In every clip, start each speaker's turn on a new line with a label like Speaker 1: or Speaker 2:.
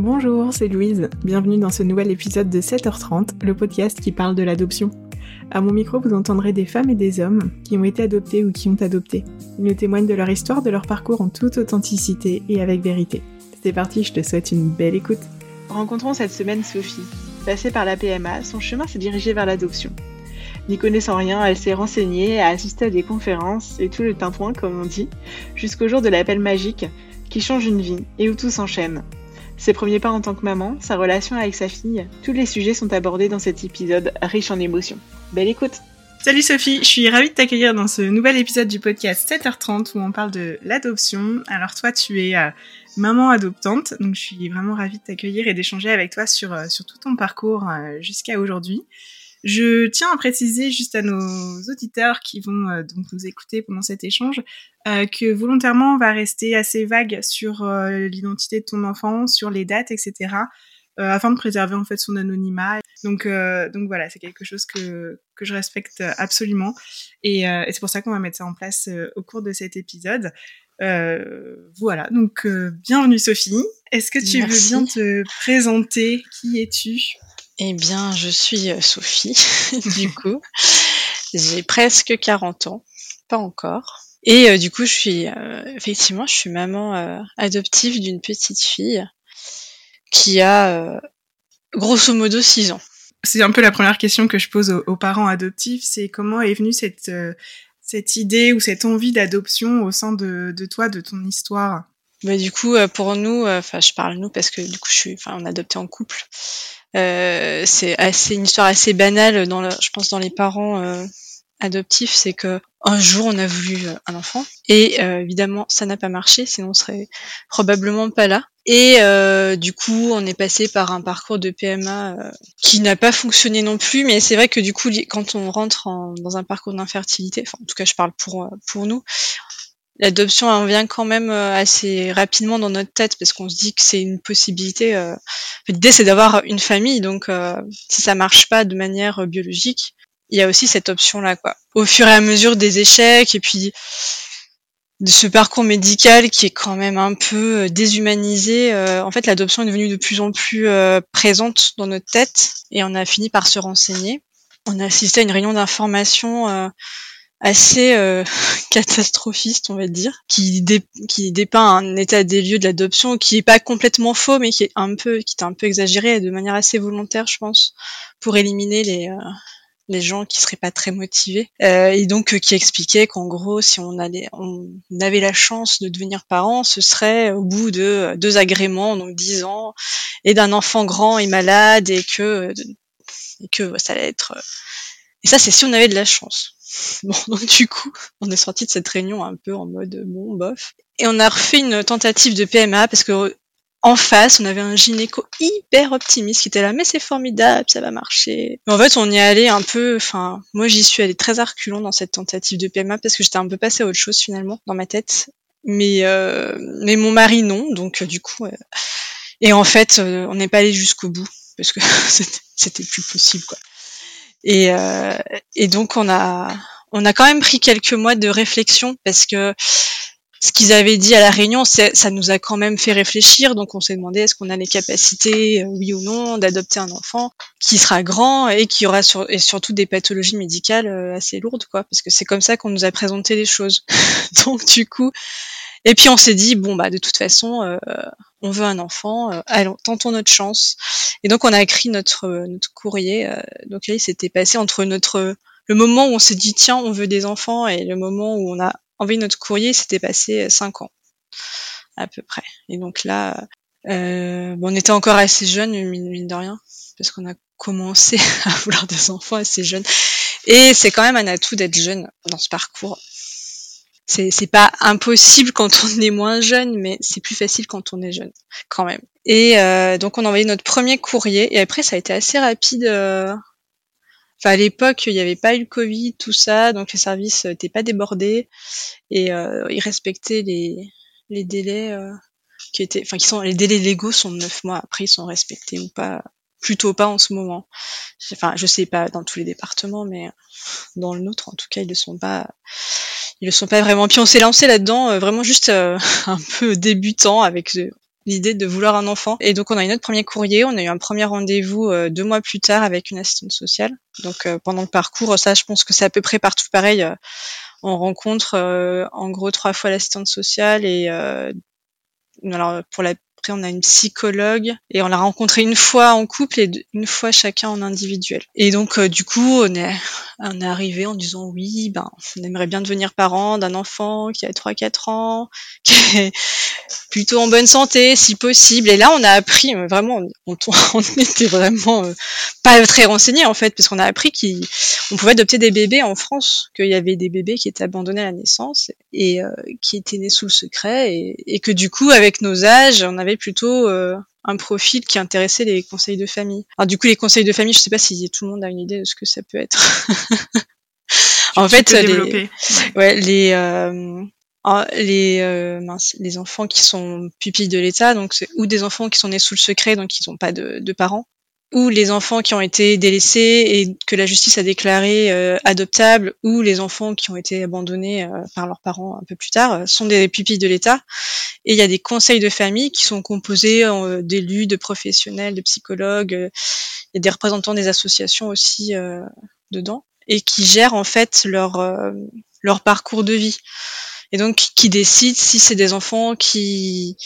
Speaker 1: Bonjour, c'est Louise. Bienvenue dans ce nouvel épisode de 7h30, le podcast qui parle de l'adoption. À mon micro, vous entendrez des femmes et des hommes qui ont été adoptés ou qui ont adopté. Ils nous témoignent de leur histoire, de leur parcours en toute authenticité et avec vérité. C'est parti, je te souhaite une belle écoute. Rencontrons cette semaine Sophie. Passée par la PMA, son chemin s'est dirigé vers l'adoption. N'y connaissant rien, elle s'est renseignée, a assisté à des conférences et tout le tintouin, comme on dit, jusqu'au jour de l'appel magique qui change une vie et où tout s'enchaîne. Ses premiers pas en tant que maman, sa relation avec sa fille, tous les sujets sont abordés dans cet épisode riche en émotions. Belle écoute Salut Sophie, je suis ravie de t'accueillir dans ce nouvel épisode du podcast 7h30 où on parle de l'adoption. Alors toi, tu es euh, maman adoptante, donc je suis vraiment ravie de t'accueillir et d'échanger avec toi sur, euh, tout ton parcours euh, jusqu'à aujourd'hui. Je tiens à préciser juste à nos auditeurs qui vont euh, donc nous écouter pendant cet échange euh, que volontairement on va rester assez vague sur euh, l'identité de ton enfant, sur les dates, etc. afin de préserver en fait son anonymat. Donc donc voilà, c'est quelque chose que que je respecte absolument et, et c'est pour ça qu'on va mettre ça en place au cours de cet épisode. voilà, donc bienvenue Sophie. Est-ce que tu veux bien te présenter? Qui es-tu?
Speaker 2: Eh bien, je suis euh, Sophie, du coup. J'ai presque 40 ans, pas encore. Et euh, du coup, je suis euh, effectivement, je suis maman adoptive d'une petite fille qui a grosso modo 6 ans.
Speaker 1: C'est un peu la première question que je pose aux, parents adoptifs, c'est comment est venue cette cette idée ou cette envie d'adoption au sein de, de toi, de ton histoire?
Speaker 2: Bah, du coup, pour nous, enfin, je parle nous parce que du coup, je suis, enfin, on adopté en couple. Euh, c'est assez une histoire assez banale dans le, je pense dans les parents euh, adoptifs, c'est que un jour on a voulu euh, un enfant et évidemment ça n'a pas marché, sinon on serait probablement pas là. Et du coup on est passé par un parcours de PMA qui n'a pas fonctionné non plus, mais c'est vrai que du coup quand on rentre dans un parcours d'infertilité, enfin en tout cas je parle pour pour nous, l'adoption en vient quand même euh, assez rapidement dans notre tête parce qu'on se dit que c'est une possibilité. Euh... L'idée c'est d'avoir une famille, donc euh, si ça marche pas de manière biologique, il y a aussi cette option là quoi. Au fur et à mesure des échecs et puis de ce parcours médical qui est quand même un peu déshumanisé, en fait l'adoption est devenue de plus en plus présente dans notre tête et on a fini par se renseigner. On a assisté à une réunion d'information assez euh, catastrophiste, on va dire, qui, dépeint un état des lieux de l'adoption qui est pas complètement faux, mais qui est un peu, qui est un peu exagéré de manière assez volontaire, je pense, pour éliminer les euh, les gens qui seraient pas très motivés. Euh, et donc qui expliquait qu'en gros si on allait on avait la chance de devenir parent ce serait au bout de deux agréments donc dix ans et d'un enfant grand et malade et que et que ça allait être et ça c'est si on avait de la chance Bon, donc du coup, on est sorti de cette réunion un peu en mode bon, bof. Et on a refait une tentative de PMA parce que en face, on avait un gynéco hyper optimiste qui était là, mais c'est formidable, ça va marcher. Mais en fait, on y allait un peu, enfin, moi j'y suis allée très arculon dans cette tentative de PMA parce que j'étais un peu passée à autre chose finalement dans ma tête. Mais euh, mais mon mari non, donc euh, du coup, euh, et en fait, on n'est pas allé jusqu'au bout parce que c'était plus possible quoi. Et, euh, et donc on a on a quand même pris quelques mois de réflexion parce que ce qu'ils avaient dit à la réunion, ça nous a quand même fait réfléchir. Donc on s'est demandé est-ce qu'on a les capacités, euh, oui ou non, d'adopter un enfant qui sera grand et qui aura sur, et surtout des pathologies médicales euh, assez lourdes, quoi. Parce que c'est comme ça qu'on nous a présenté les choses. donc du coup, et puis on s'est dit bon bah de toute façon euh, on veut un enfant, euh, allons tentons notre chance. Et donc on a écrit notre notre courrier. Euh, donc là il s'était passé entre notre le moment où on s'est dit tiens on veut des enfants et le moment où on a envoyé notre courrier c'était passé cinq ans à peu près. Et donc là bon, on était encore assez jeunes mine de rien parce qu'on a commencé à vouloir des enfants assez jeunes. Et c'est quand même un atout d'être jeune dans ce parcours c'est pas impossible quand on est moins jeune, mais c'est plus facile quand on est jeune, quand même. Et euh, donc on a envoyé notre premier courrier, et après ça a été assez rapide. Euh... Enfin, à l'époque, il n'y avait pas eu le Covid, tout ça, donc les services n'étaient pas débordés et euh, ils respectaient les, les délais euh, qui étaient, enfin, qui sont les délais légaux sont neuf mois. Après, ils sont respectés ou pas, plutôt pas en ce moment. Enfin, je sais pas dans tous les départements, mais dans le nôtre, en tout cas, ils ne sont pas ils le sont pas vraiment. Puis on s'est lancé là-dedans euh, vraiment juste euh, un peu débutant avec euh, l'idée de vouloir un enfant. Et donc on a eu notre premier courrier, on a eu un premier rendez-vous deux mois plus tard avec une assistante sociale. Donc pendant le parcours, ça je pense que c'est à peu près partout pareil. on rencontre en gros trois fois l'assistante sociale et alors pour la après, on a une psychologue et on l'a rencontré une fois en couple et une fois chacun en individuel. Et donc, euh, du coup, on est, on est arrivé en disant oui, ben, on aimerait bien devenir parent d'un enfant qui a 3-4 ans, qui est plutôt en bonne santé, si possible. Et là, on a appris, euh, vraiment, on, on était vraiment euh, pas très renseignés, en fait, parce qu'on a appris qu'on pouvait adopter des bébés en France, qu'il y avait des bébés qui étaient abandonnés à la naissance et qui étaient nés sous le secret et, et que du coup, avec nos âges, on avait plutôt euh, un profil qui intéressait les conseils de famille. Alors du coup, les conseils de famille, je sais pas si tout le monde a une idée de ce que ça peut être.
Speaker 1: en fait, les,
Speaker 2: ouais. les euh, les euh, les enfants qui sont pupilles de l'État, donc ou des enfants qui sont nés sous le secret, donc ils n'ont pas de, de parents, ou les enfants qui ont été délaissés et que la justice a déclaré euh, adoptables, ou les enfants qui ont été abandonnés euh, par leurs parents un peu plus tard, euh, sont des pupilles de l'État. Et il y a des conseils de famille qui sont composés d'élus, de professionnels, de psychologues, y a des représentants des associations aussi dedans, et qui gèrent en fait leur, leur parcours de vie. Et donc qui décident si c'est des enfants qui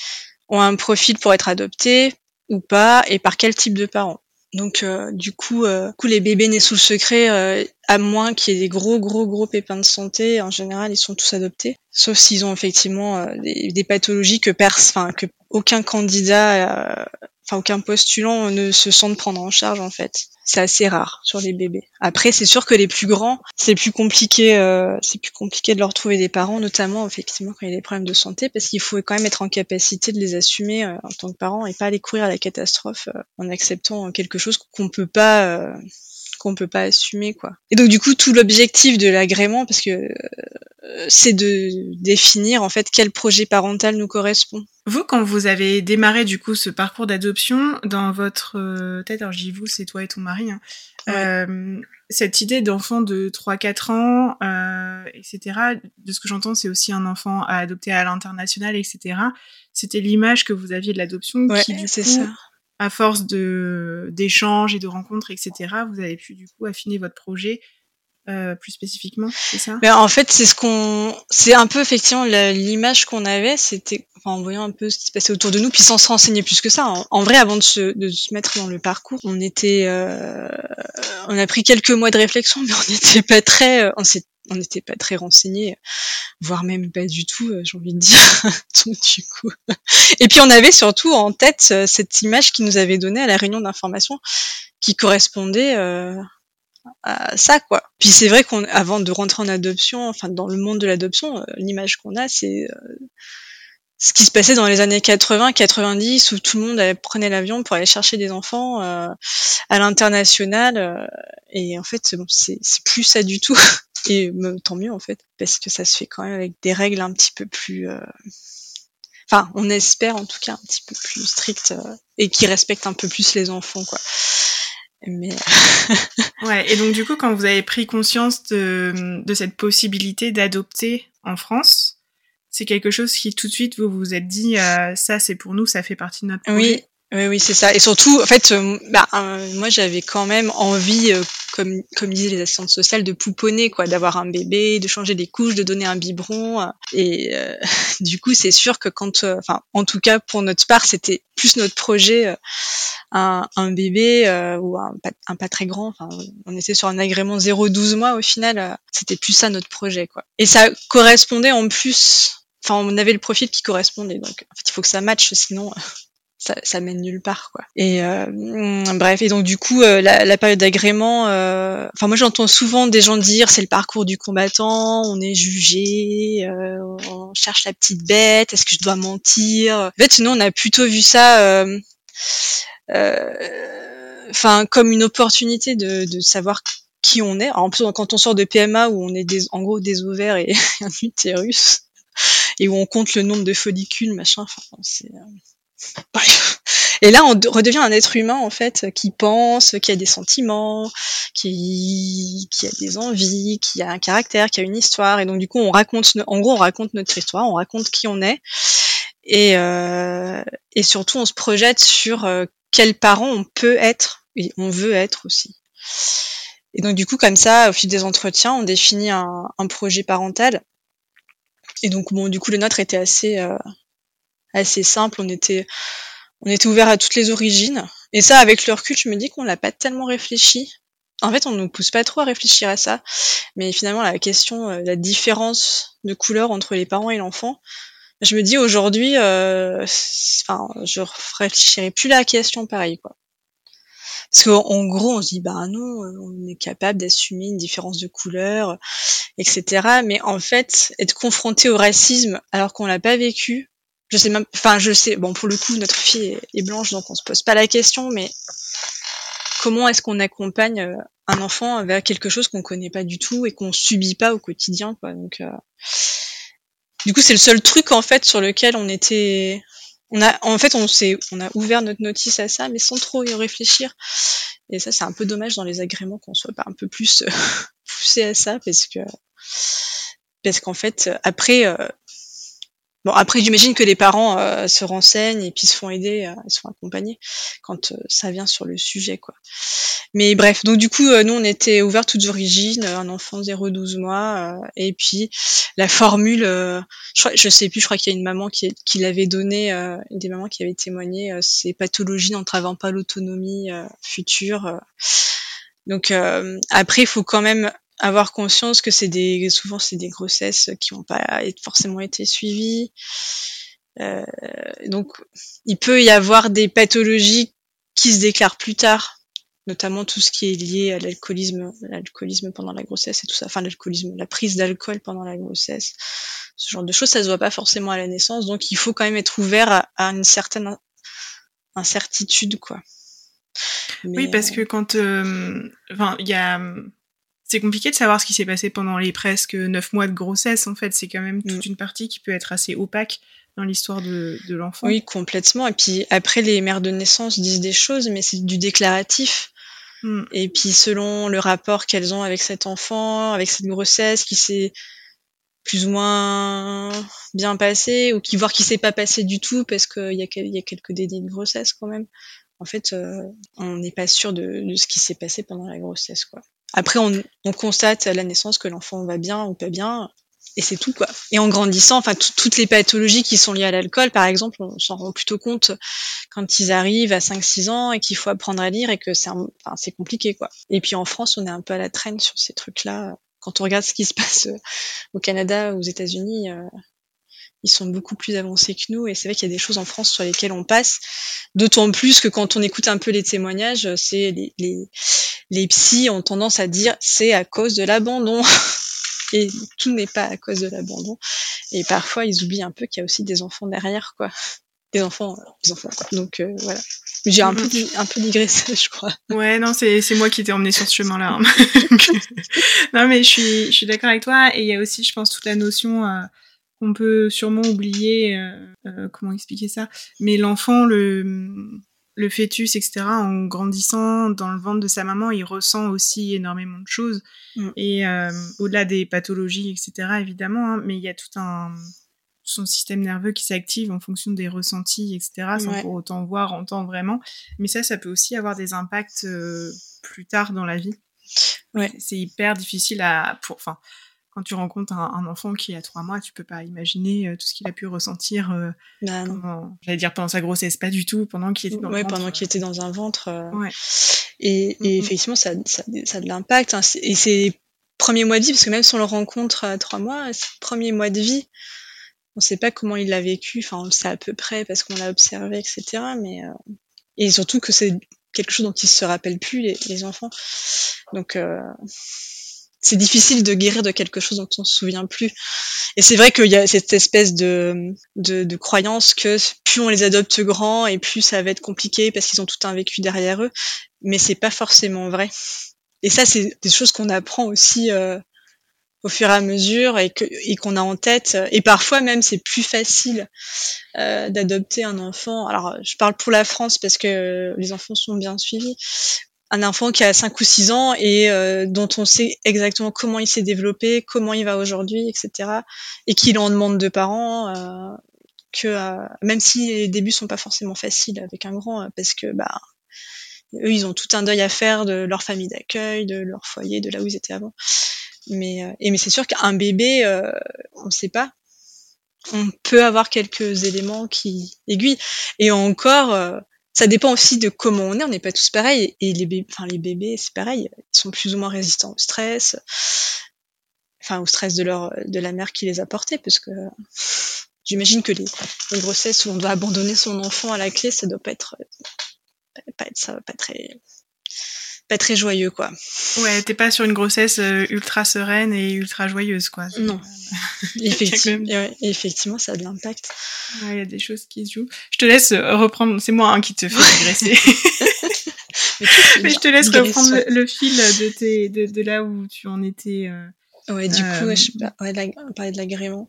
Speaker 2: ont un profil pour être adoptés ou pas, et par quel type de parents. Donc euh, du coup, euh, coup, les bébés nés sous le secret, euh, à moins qu'il y ait des gros gros gros pépins de santé, en général, ils sont tous adoptés, sauf s'ils ont effectivement des, pathologies que enfin que aucun candidat enfin aucun postulant ne se sent prendre en charge en fait. C'est assez rare sur les bébés. Après, c'est sûr que les plus grands, c'est plus compliqué, euh, c'est plus compliqué de leur trouver des parents, notamment effectivement quand il y a des problèmes de santé, parce qu'il faut quand même être en capacité de les assumer euh, en tant que parent et pas aller courir à la catastrophe euh, en acceptant quelque chose qu'on peut pas euh, qu'on peut pas assumer quoi. Et donc du coup tout l'objectif de l'agrément parce que euh, c'est de définir en fait quel projet parental nous correspond.
Speaker 1: Vous quand vous avez démarré du coup ce parcours d'adoption dans votre euh, tête alors j'y vous c'est toi et ton mari hein, euh, cette idée d'enfant de 3-4 ans, etc., de ce que j'entends, c'est aussi un enfant à adopter à l'international, etc. C'était l'image que vous aviez de l'adoption qui, du coup, ça à force d'échanges et de rencontres, etc., vous avez pu du coup affiner votre projet euh, plus spécifiquement, c'est ça?
Speaker 2: Ben, En fait, c'est ce qu'on, c'est un peu effectivement l'image qu'on avait, c'était enfin, en voyant un peu ce qui se passait autour de nous, puis sans se renseigner plus que ça. En, vrai, avant de se, de se mettre dans le parcours, on était, euh, on a pris quelques mois de réflexion, mais on n'était pas très, on s'est on n'était pas très renseignés, voire même pas du tout, euh, j'ai envie de dire. du coup. Et puis on avait surtout en tête euh, cette image qui nous avait donné à la réunion d'information, qui correspondait euh, à ça, quoi. Puis c'est vrai qu'on, avant de rentrer en adoption, enfin dans le monde de l'adoption, l'image qu'on a, c'est ce qui se passait dans les années 80, 90, où tout le monde prenait l'avion pour aller chercher des enfants à l'international. et en fait, bon, c'est plus ça du tout. Et tant mieux en fait, parce que ça se fait quand même avec des règles un petit peu plus. Euh, enfin, on espère en tout cas un petit peu plus strictes euh, et qui respectent un peu plus les enfants, quoi. Mais
Speaker 1: ouais. Et donc du coup, quand vous avez pris conscience de, de cette possibilité d'adopter en France, c'est quelque chose qui tout de suite vous vous êtes dit euh, ça c'est pour nous, ça fait partie de notre
Speaker 2: projet. Oui, oui, oui, c'est ça. Et surtout, en fait, bah, moi j'avais quand même envie comme disaient les assistantes sociales, de pouponner, quoi, d'avoir un bébé, de changer des couches, de donner un biberon. Euh, et euh, du coup, c'est sûr que quand, euh, enfin, en tout cas pour notre part, c'était plus notre projet, un, un, bébé ou un, un, pas très grand. Enfin, on était sur un agrément 0-12 mois au final. c'était plus ça notre projet, quoi. Et ça correspondait en plus. Enfin, on avait le profil qui correspondait, donc en fait, il faut que ça matche, sinon ça, ça, mène nulle part quoi. Et euh, bref, et donc du coup euh, la, la, période d'agrément, euh, enfin moi j'entends souvent des gens dire c'est le parcours du combattant, on est jugé, euh, on cherche la petite bête, est-ce que je dois mentir? En fait, nous on a plutôt vu ça. Enfin, comme une opportunité de, de savoir qui on est. Alors, en plus, quand on sort de PMA où on est des, en gros des ovaires et un utérus et où on compte le nombre de follicules, machin. Enfin, c'est et là, on redevient un être humain en fait qui pense, qui a des sentiments, qui, a des envies, qui a un caractère, qui a une histoire. Et donc du coup, on raconte, en gros, on raconte notre histoire, on raconte qui on est. et, et surtout on se projette sur quels parents on peut être et on veut être aussi. Et donc du coup comme ça, au fil des entretiens, on définit un, un projet parental. Et donc bon, du coup le nôtre était assez assez simple. On était on était ouvert à toutes les origines. Et ça, avec le recul, je me dis qu'on l'a pas tellement réfléchi. En fait, on nous pousse pas trop à réfléchir à ça, mais finalement la question, euh, la différence de couleur entre les parents et l'enfant, je me dis aujourd'hui, euh, enfin, je réfléchirais plus la question pareil quoi. Parce qu'en gros, on se dit bah non, on est capable d'assumer une différence de couleur, etc. Mais en fait, être confronté au racisme alors qu'on l'a pas vécu, je sais même, enfin je sais, bon pour le coup notre fille est, blanche donc on se pose pas la question, mais comment est-ce qu'on accompagne euh, un enfant vers quelque chose qu'on connaît pas du tout et qu'on subit pas au quotidien quoi? Donc euh, du coup c'est le seul truc en fait sur lequel on était on a en fait on s'est on a ouvert notre notice à ça mais sans trop y réfléchir et ça c'est un peu dommage dans les agréments qu'on soit pas un peu plus euh, poussé à ça parce que parce qu'en fait après Bon, après, j'imagine que les parents euh, se renseignent et puis se font aider, euh, se font accompagner quand euh, ça vient sur le sujet, quoi. Mais bref, donc du coup, nous, on était ouverts toutes origines, un enfant 0-12 mois, et puis la formule, je, je sais plus, je crois qu'il y a une maman qui, qui l'avait donné, une des mamans qui avait témoigné, c'est pathologie n'entravant pas l'autonomie future. Donc après, il faut quand même avoir conscience que c'est des souvent c'est des grossesses qui n'ont pas forcément été suivies. Euh, donc il peut y avoir des pathologies qui se déclarent plus tard, notamment tout ce qui est lié à l'alcoolisme, l'alcoolisme pendant la grossesse et tout ça, enfin l'alcoolisme, la prise d'alcool pendant la grossesse, ce genre de choses, ça se voit pas forcément à la naissance, donc il faut quand même être ouvert à, une certaine incertitude, quoi.
Speaker 1: oui, parce euh, que quand, euh, enfin, il y a c'est compliqué de savoir ce qui s'est passé pendant les presque neuf mois de grossesse. En fait, c'est quand même toute mm. une partie qui peut être assez opaque dans l'histoire de, l'enfant.
Speaker 2: Oui, complètement. Et puis après, les mères de naissance disent des choses, mais c'est du déclaratif. Mm. Et puis selon le rapport qu'elles ont avec cet enfant, avec cette grossesse, qui s'est plus ou moins bien passé, ou qui voire qui s'est pas passé du tout parce qu'il y, y, a quelques dédits de grossesse quand même. En fait, euh, on n'est pas sûr de, de ce qui s'est passé pendant la grossesse, quoi. Après, on, constate à la naissance que l'enfant va bien ou pas bien, et c'est tout quoi. Et en grandissant, enfin toutes les pathologies qui sont liées à l'alcool, par exemple, on s'en rend plutôt compte quand ils arrivent à 5-6 ans et qu'il faut apprendre à lire et que c'est enfin, c'est compliqué quoi. Et puis en France, on est un peu à la traîne sur ces trucs-là. Quand on regarde ce qui se passe au Canada, aux États-Unis, euh, ils sont beaucoup plus avancés que nous et c'est vrai qu'il y a des choses en France sur lesquelles on passe. D'autant plus que quand on écoute un peu les témoignages, c'est les, les, les psys ont tendance à dire c'est à cause de l'abandon. et tout n'est pas à cause de l'abandon. Et parfois, ils oublient un peu qu'il y a aussi des enfants derrière, quoi. Des enfants, des enfants. Donc euh, voilà. J'ai un peu, un peu digressé, je crois.
Speaker 1: Ouais, non, c'est c'est moi qui t'ai emmené sur ce chemin-là. Hein. non, mais je suis je suis d'accord avec toi. Et il y a aussi, je pense, toute la notion euh, on peut sûrement oublier, euh, euh, comment expliquer ça, mais l'enfant, le, le fœtus, etc., en grandissant dans le ventre de sa maman, il ressent aussi énormément de choses. Mm. Et euh, au-delà des pathologies, etc., évidemment, hein, mais il y a tout un son système nerveux qui s'active en fonction des ressentis, etc., sans pour autant voir, entendre vraiment. Mais ça, ça peut aussi avoir des impacts plus tard dans la vie. Ouais. C'est hyper difficile à, pour, enfin, quand tu rencontres un, enfant qui a trois mois, tu peux pas imaginer euh, tout ce qu'il a pu ressentir. Euh, bah, j'allais dire pendant sa grossesse, pas du tout, pendant qu'il était dans
Speaker 2: ouais, pendant qu'il était dans un ventre. Euh, ouais. Et, et effectivement, ça, ça, ça, a de l'impact. Hein. Et c'est premiers mois de vie, parce que même si on le rencontre à trois mois, c'est premier mois de vie. On sait pas comment il l'a vécu. Enfin, on le sait à peu près parce qu'on l'a observé, etc. Mais et surtout que c'est quelque chose dont ils se rappellent plus les, les enfants. Donc c'est difficile de guérir de quelque chose dont on se souvient plus. Et c'est vrai qu'il y a cette espèce de, de, de, croyance que plus on les adopte grands et plus ça va être compliqué parce qu'ils ont tout un vécu derrière eux. Mais c'est pas forcément vrai. Et ça, c'est des choses qu'on apprend aussi euh, au fur et à mesure et que et qu'on a en tête. Et parfois même, c'est plus facile euh, d'adopter un enfant. Alors, je parle pour la France parce que les enfants sont bien suivis un enfant qui a 5 ou 6 ans et euh, dont on sait exactement comment il s'est développé, comment il va aujourd'hui, etc. Et qu'il en demande de parents. Euh, que même si les débuts sont pas forcément faciles avec un grand, parce que bah eux ils ont tout un deuil à faire de leur famille d'accueil, de leur foyer, de là où ils étaient avant. Mais et mais c'est sûr qu'un bébé, on ne sait pas. On peut avoir quelques éléments qui aiguillent. Et encore, ça dépend aussi de comment on est. On n'est pas tous pareils. Et les bébés, enfin les bébés, c'est pareil. Ils sont plus ou moins résistants au stress, enfin au stress de leur de la mère qui les a portés, parce que j'imagine que les, les, grossesses où on doit abandonner son enfant à la clé, ça doit pas être pas être ça, pas très pas très joyeux quoi.
Speaker 1: Ouais, t'es pas sur une grossesse euh, ultra sereine et ultra joyeuse quoi.
Speaker 2: Non. effectivement, ouais, effectivement, ça a de l'impact.
Speaker 1: Ouais, il y a des choses qui se jouent. Je te laisse euh, reprendre, c'est moi hein, qui te fais digresser. Mais, je te laisse reprendre le, fil de, tes, de, de, là où tu en étais. Euh,
Speaker 2: ouais, du coup, je ouais, on parlait de l'agrément.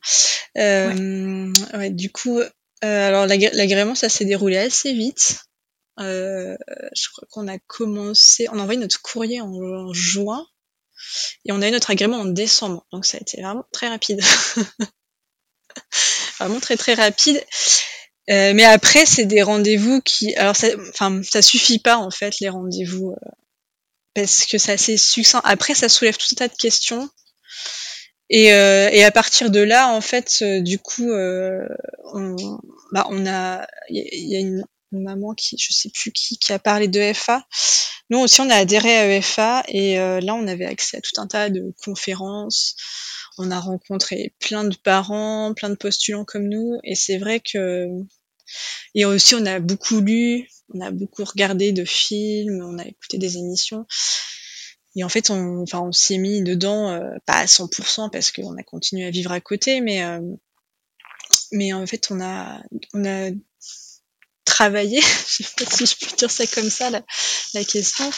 Speaker 2: Euh, ouais. ouais. du coup, euh, alors l'agrément, ça s'est déroulé assez vite. Euh, je crois qu'on a commencé, on a envoyé notre courrier en, juin et on a eu notre agrément en décembre. Donc ça a été vraiment très rapide. vraiment très très rapide. Euh, mais après, c'est des rendez-vous qui, alors, ça, enfin, ça suffit pas en fait les rendez-vous euh, parce que c'est assez succinct. Après, ça soulève tout un tas de questions. Et, euh, et à partir de là, en fait, euh, du coup, on, bah, on a, il y, a une, maman qui, je sais plus qui, qui a parlé de FA. Nous aussi, on a adhéré à EFA et euh, là, on avait accès à tout un tas de conférences. On a rencontré plein de parents, plein de postulants comme nous et c'est vrai que et aussi on a beaucoup lu, on a beaucoup regardé de films, on a écouté des émissions. Et en fait, on, enfin, on s'y est mis dedans, euh, pas à 100% parce qu'on a continué à vivre à côté, mais euh, mais en fait, on a on a travailler, je sais pas si je peux dire ça comme ça, la, question,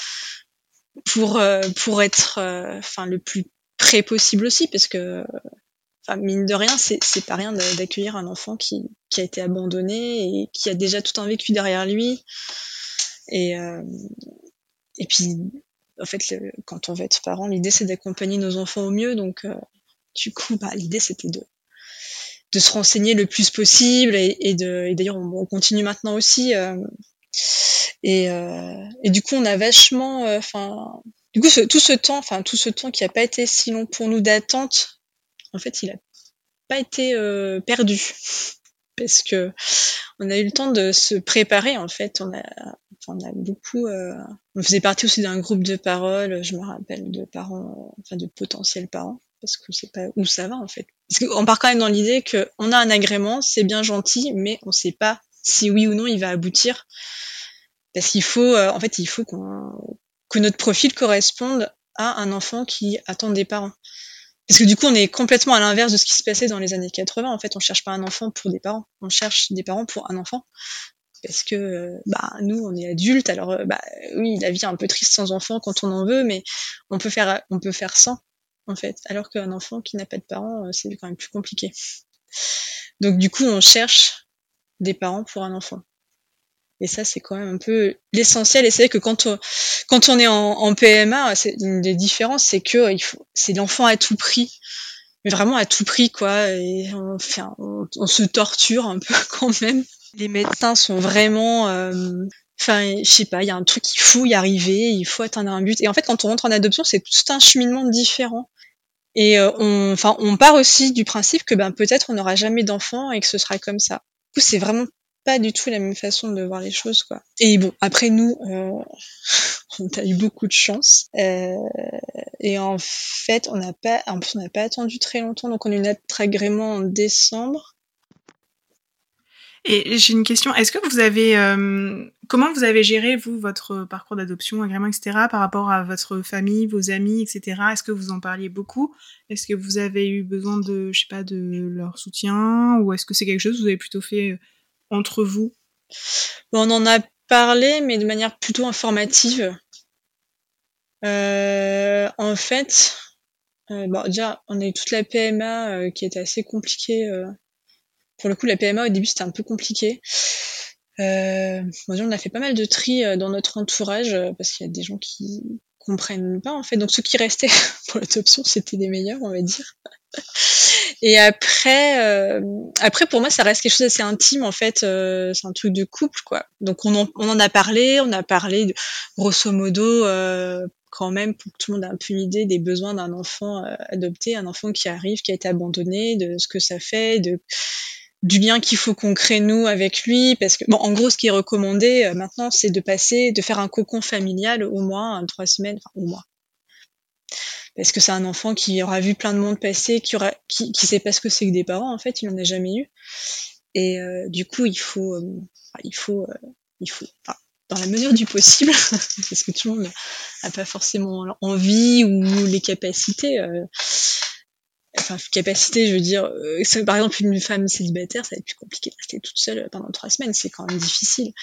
Speaker 2: pour, euh, pour être euh, enfin le plus près possible aussi, parce que mine de rien, c'est, pas rien d'accueillir un enfant qui, qui a été abandonné et qui a déjà tout un vécu derrière lui. Et, euh, et puis, en fait, quand on va être parent, l'idée c'est d'accompagner nos enfants au mieux. Donc, du coup, bah, l'idée c'était de, de se renseigner le plus possible et, et d'ailleurs on, continue maintenant aussi euh, et, euh, et du coup on a vachement euh, enfin du coup tout ce temps enfin tout ce temps qui a pas été si long pour nous d'attente en fait il a pas été perdu. Parce que on a eu le temps de se préparer en fait. On a on a beaucoup on faisait partie aussi d'un groupe de parole je me rappelle de parents enfin de potentiels parents parce qu'on sait pas où ça va en fait. Parce qu'on part quand même dans l'idée qu'on a un agrément, c'est bien gentil, mais on sait pas si oui ou non il va aboutir. Parce qu'il faut, euh, en fait, il faut qu'on, que notre profil corresponde à un enfant qui attend des parents. Parce que du coup, on est complètement à l'inverse de ce qui se passait dans les années 80. En fait, on cherche pas un enfant pour des parents, on cherche des parents pour un enfant. Parce que euh, bah nous, on est adultes, alors euh, bah oui, la vie est un peu triste sans enfant quand on en veut, mais on peut faire, on peut faire sans en fait. Alors qu'un enfant qui n'a pas de parents, euh, c'est quand même plus compliqué. Donc du coup, on cherche des parents pour un enfant. Et ça, c'est quand même un peu l'essentiel. Et c'est vrai que quand on, quand on est en, PMA, c'est une des différences, c'est que il faut, c'est l'enfant à tout prix, mais vraiment à tout prix, quoi. Et on, on, se torture un peu quand même. Les médecins sont vraiment, euh, Enfin, je sais pas, il y a un truc qu'il faut y arriver, il faut atteindre un but. Et en fait, quand on rentre en adoption, c'est tout un cheminement différent. Et euh, on, enfin, on part aussi du principe que ben peut-être on n'aura jamais d'enfants et que ce sera comme ça. C'est vraiment pas du tout la même façon de voir les choses, quoi. Et bon, après nous, euh, on a eu beaucoup de chance. Euh, et en fait, on n'a pas, en plus, on n'a pas attendu très longtemps, donc on a eu notre agrément en décembre.
Speaker 1: Et j'ai une question. Est-ce que vous avez, euh, comment vous avez géré vous votre parcours d'adoption, agrément, etc. par rapport à votre famille, vos amis, etc. Est-ce que vous en parliez beaucoup? Est-ce que vous avez eu besoin de, je sais pas, de leur soutien, ou est-ce que c'est quelque chose que vous avez plutôt fait euh, entre vous?
Speaker 2: On en a parlé, mais de manière plutôt informative. Euh, en fait, déjà, on a eu toute la PMA qui était assez compliquée pour le coup, la PMA au début c'était un peu compliqué. Euh, on a fait pas mal de tri euh, dans notre entourage euh, parce qu'il y a des gens qui comprennent pas en fait. Donc ceux qui restaient pour l'adoption, c'était les meilleurs, on va dire. Et après, euh, après pour moi, ça reste quelque chose d'assez intime en fait. Euh, c'est un truc de couple, quoi. Donc on en, on en a parlé, on a parlé de, grosso modo euh, quand même pour que tout le monde ait un peu une idée des besoins d'un enfant euh, adopté, un enfant qui arrive, qui a été abandonné, de ce que ça fait, de du lien qu'il faut qu'on crée nous avec lui parce que bon en gros ce qui est recommandé euh, maintenant c'est de passer de faire un cocon familial au moins trois semaines enfin au moins. Parce que c'est un enfant qui aura vu plein de monde passer qui aura qui, qui sait pas ce que c'est que des parents en fait il en a jamais eu. Et euh, du coup il faut euh, il faut il faut enfin, dans la mesure du possible parce que tout le monde n'a pas forcément envie ou les capacités enfin capacité, je veux dire, euh, par exemple une femme célibataire, ça va être plus compliqué de rester toute seule pendant trois semaines, c'est quand même difficile.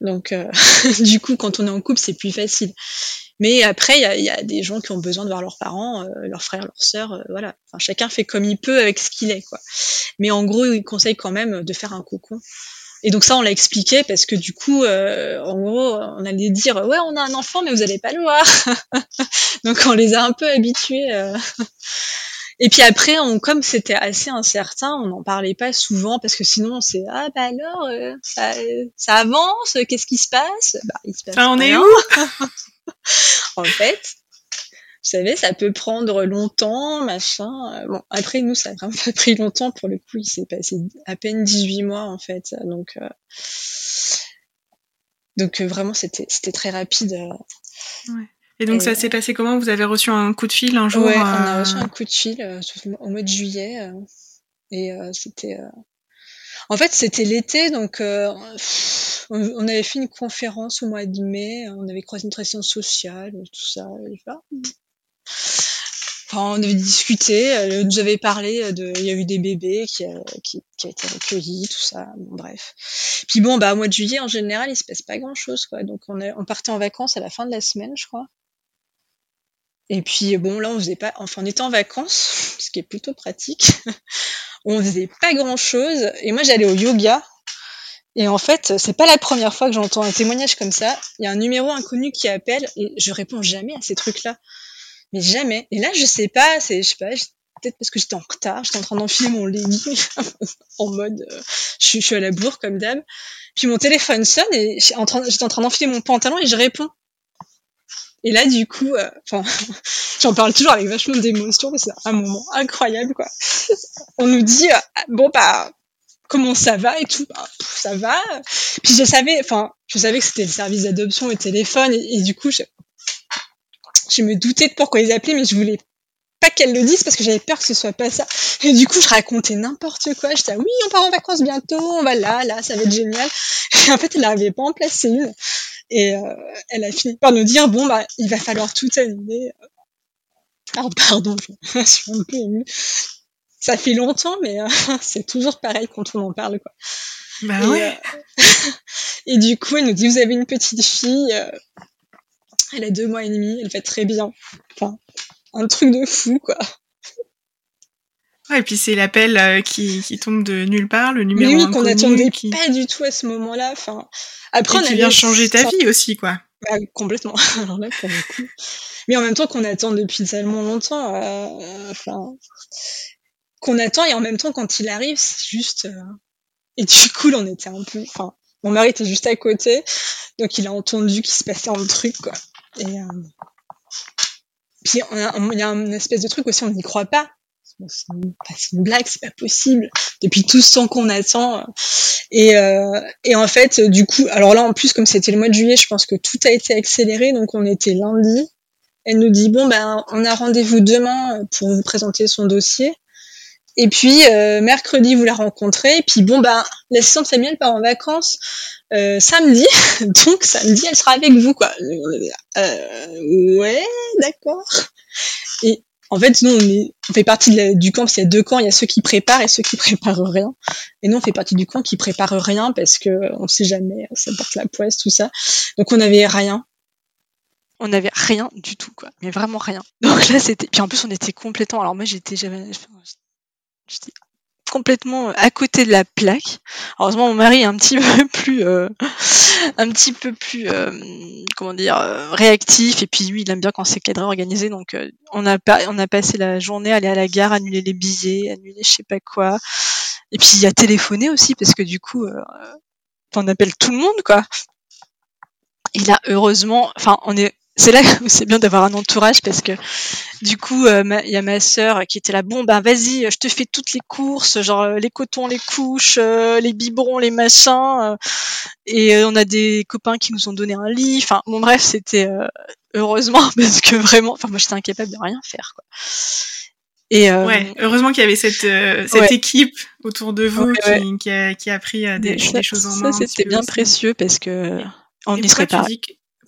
Speaker 2: Donc euh, du coup, quand on est en couple, c'est plus facile. Mais après, il y a, des gens qui ont besoin de voir leurs parents, euh, leurs frères, leurs sœurs, voilà. Chacun fait comme il peut avec ce qu'il est, quoi. Mais en gros, il conseille quand même de faire un cocon et donc ça, on l'a expliqué parce que du coup, euh, en gros, on allait dire ouais, on a un enfant, mais vous allez pas le voir. donc on les a un peu habitués. Euh. Et puis après, on, comme c'était assez incertain, on n'en parlait pas souvent parce que sinon c'est ah bah alors euh, ça, ça, avance, qu'est-ce qui se passe?
Speaker 1: Bah il se passe. on est où?
Speaker 2: En fait, savez, ça peut prendre longtemps, machin. Euh, bon, après, nous, ça a vraiment pas pris longtemps. Pour le coup, il s'est passé à peine 18 mois, en fait. Donc, euh... donc euh, vraiment, c'était, c'était très rapide.
Speaker 1: Ouais. Et donc, Et... ça s'est passé comment? Vous avez reçu un coup de fil un jour
Speaker 2: Ouais, on a reçu un coup de fil euh, au mois de juillet. et c'était... En fait, c'était l'été, donc on avait fait une conférence au mois de mai, on avait croisé une tradition sociale, tout ça. Et Enfin, on avait discuté, elle nous avait parlé de, il y a eu des bébés qui, a, qui, été recueillis, tout ça. Bon, bref. Puis bon, bah, au mois de juillet, en général, il se passe pas grand chose, quoi. Donc, on, on partait en vacances à la fin de la semaine, je crois. Et puis, bon, là, on faisait pas, enfin, on était en vacances, ce qui est plutôt pratique. on faisait pas grand chose. Et moi, j'allais au yoga. Et en fait, c'est pas la première fois que j'entends un témoignage comme ça. Il y a un numéro inconnu qui appelle et je réponds jamais à ces trucs-là mais jamais. Et là, je sais pas, c'est, je sais pas, peut-être parce que j'étais en retard, j'étais en train d'enfiler mon legging en mode, euh, je, je, suis à la bourre comme d'hab. Puis mon téléphone sonne et j'étais en train, en train d'enfiler mon pantalon et je réponds. Et là, du coup, euh, enfin, j'en parle toujours avec vachement d'émotion, mais c'est un moment incroyable, quoi. On nous dit, euh, bon, bah, comment ça va et tout, bah, ça va. Puis je savais, enfin, je savais que c'était le service d'adoption et téléphone, et, et, du coup, je, je me doutais de pourquoi ils appelaient, mais je voulais pas qu'elle le dise parce que j'avais peur que ce soit pas ça. Et du coup, je racontais n'importe quoi. J'étais, oui, on part en vacances bientôt, on va là, là, ça va être génial. Et en fait, elle n'arrivait pas en placer une. Et euh, elle a fini par nous dire, bon, bah, il va falloir tout annuler. Alors, pardon, je suis un peu émue. Ça fait longtemps, mais euh, c'est toujours pareil quand on en parle, quoi.
Speaker 1: Bah et, ouais.
Speaker 2: Euh, et du coup, elle nous dit, vous avez une petite fille, euh, elle a deux mois et demi, elle fait très bien. Enfin, un truc de fou, quoi.
Speaker 1: Ouais, et puis c'est l'appel euh, qui, qui, tombe de nulle part, le numéro
Speaker 2: Mais oui, qu'on n'attendait qui... pas du tout à ce moment-là. Enfin,
Speaker 1: après, et on qui vient changer ta vie aussi, quoi.
Speaker 2: Bah, complètement. Alors là, pour le coup. Mais en même temps qu'on attend depuis tellement longtemps, euh, enfin, qu'on attend et en même temps quand il arrive, c'est juste. Euh... Et du coup, là, on était un peu. Enfin, mon mari était juste à côté, donc il a entendu qu'il se passait un truc, quoi. Et euh... puis il y a une espèce de truc aussi, on n'y croit pas. C'est une, une, blague, c'est pas possible. Depuis tout ce temps qu'on attend. Et, euh, et en fait, du coup, alors là en plus, comme c'était le mois de juillet, je pense que tout a été accéléré. Donc on était lundi. Elle nous dit bon ben on a rendez-vous demain pour vous présenter son dossier. Et puis euh, mercredi vous la rencontrez. Et puis bon ben l'assistante Samuel part en vacances euh, samedi, donc samedi elle sera avec vous quoi. Euh, ouais, d'accord. Et en fait nous on, est, on fait partie du camp. Il y a deux camps. Il y a ceux qui préparent et ceux qui préparent rien. Et nous on fait partie du camp qui prépare rien parce que on sait jamais, ça porte la poisse tout ça. Donc on avait rien. On n'avait rien du tout, quoi. Mais vraiment rien. Donc là, c'était. Puis en plus, on était complètement. Alors moi, j'étais, j'avais, j'étais complètement à côté de la plaque. Heureusement, mon mari est un petit peu plus, euh, un petit peu plus, euh, comment dire, euh, réactif. Et puis lui, il aime bien quand c'est cadré, organisé. Donc, on a pas, on a passé la journée à aller à la gare, annuler les billets, annuler je sais pas quoi. Et puis il a téléphoné aussi parce que du coup, on appelle tout le monde, quoi. Et là, heureusement, enfin, on est c'est là où c'est bien d'avoir un entourage parce que du coup euh, il y a ma sœur qui était là bon ben vas-y je te fais toutes les courses genre euh, les cotons les couches euh, les biberons les machins et on a des copains qui nous ont donné un lit. Enfin bon bref c'était heureusement parce que vraiment enfin moi j'étais incapable de rien faire quoi.
Speaker 1: Et ouais, heureusement qu'il y avait cette, cette équipe autour de vous qui, qui, a, qui, a, pris des, des, choses en main.
Speaker 2: Ça, c'était bien précieux parce que on n'y serait pas.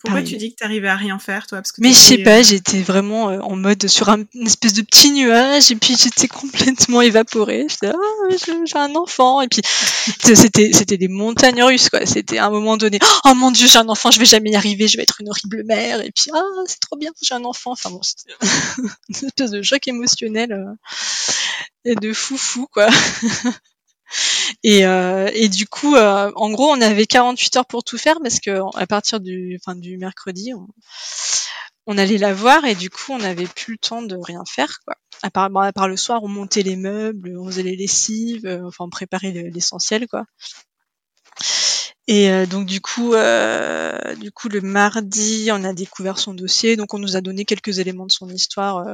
Speaker 1: Pourquoi tu dis que tu t'arrivais à rien faire, toi?
Speaker 2: Mais je sais pas, euh, j'étais vraiment euh, en mode sur un, une espèce de petit nuage et puis j'étais complètement évaporée. J'étais ah, j'ai un enfant et puis c'était c'était des montagnes russes quoi. C'était à un moment donné, oh mon dieu, j'ai un enfant, je vais jamais y arriver, je vais être une horrible mère et puis ah c'est trop bien, j'ai un enfant. Enfin bon, c'était une espèce de choc émotionnel euh, et de fou fou quoi. Et, euh, et du coup, euh, en gros, on avait 48 heures pour tout faire parce que à partir du, mercredi, on, allait la voir et du coup, on n'avait plus le temps de rien faire. Quoi. À part, le soir, on montait les meubles, on faisait les lessives, euh, enfin, on préparait l'essentiel, quoi. Et donc du coup, du coup le mardi, on a découvert son dossier, donc on nous a donné quelques éléments de son histoire,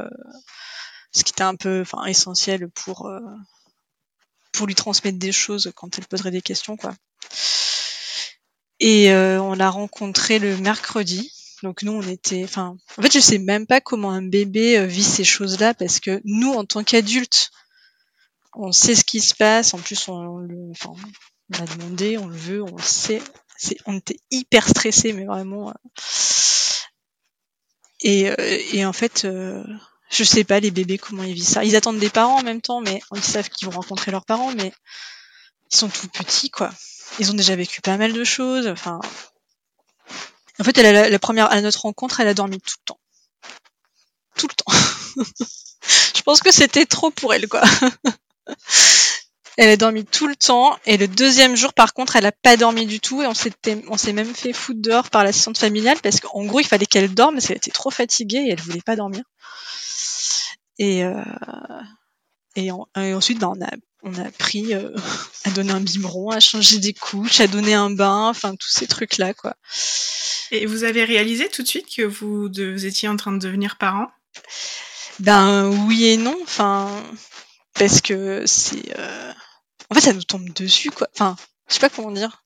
Speaker 2: ce qui était un peu, enfin essentiel pour pour lui transmettre des choses quand elle poserait des questions, quoi. Et euh, on l'a rencontré le mercredi. Donc nous, on était, enfin, en fait, je sais même pas comment un bébé euh, vit ces choses-là parce que nous, en tant qu'adultes, on sait ce qui se passe. En plus, on, le, enfin, on a demandé, on le veut, on le sait. On était hyper stressés, mais vraiment. Euh. Et, et en fait, je sais pas les bébés comment ils vivent ça. Ils attendent des parents en même temps, mais ils savent qu'ils vont rencontrer leurs parents, mais ils sont tout petits quoi. Ils ont déjà vécu pas mal de choses. Enfin, en fait, la, première à notre rencontre, elle a dormi tout le temps, tout le temps. je pense que c'était trop pour elle quoi. Elle a dormi tout le temps et le deuxième jour par contre elle a pas dormi du tout et on s'est même fait foutre dehors par l'assistante familiale parce qu'en gros il fallait qu'elle dorme parce qu'elle était trop fatiguée et elle voulait pas dormir. Et, euh, et, ensuite, bah, on a, on a appris euh, à donner un biberon, à changer des couches, à donner un bain, enfin tous ces trucs-là, quoi.
Speaker 1: Et vous avez réalisé tout de suite que vous, vous étiez en train de devenir parent?
Speaker 2: Ben oui et non, enfin parce que c'est, euh... en fait, ça nous tombe dessus, quoi. Enfin, je sais pas comment dire.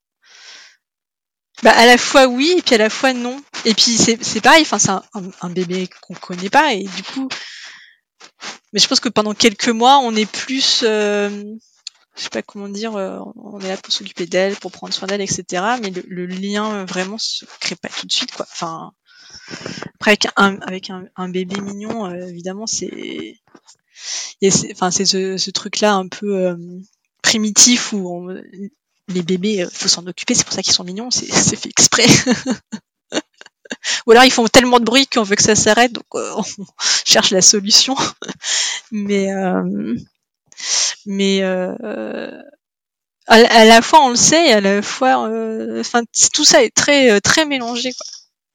Speaker 2: Bah à la fois oui et puis à la fois non. Et puis c'est c'est pareil, enfin c'est un, un, bébé qu'on connaît pas et du coup mais je pense que pendant quelques mois, on est plus, euh, je sais pas comment dire, euh, on est là pour s'occuper d'elle, pour prendre soin d'elle, etc. Mais le, lien euh, vraiment se crée pas tout de suite, après avec un, bébé mignon, euh, évidemment, c'est, c'est ce, truc-là un peu primitif où les bébés, faut s'en occuper, c'est pour ça qu'ils sont mignons, c'est fait exprès. Ou alors ils font tellement de bruit qu'on veut que ça s'arrête, donc euh, on cherche la solution. mais euh, mais euh, à, la fois on le sait, à la fois, enfin tout ça est très très mélangé. Quoi.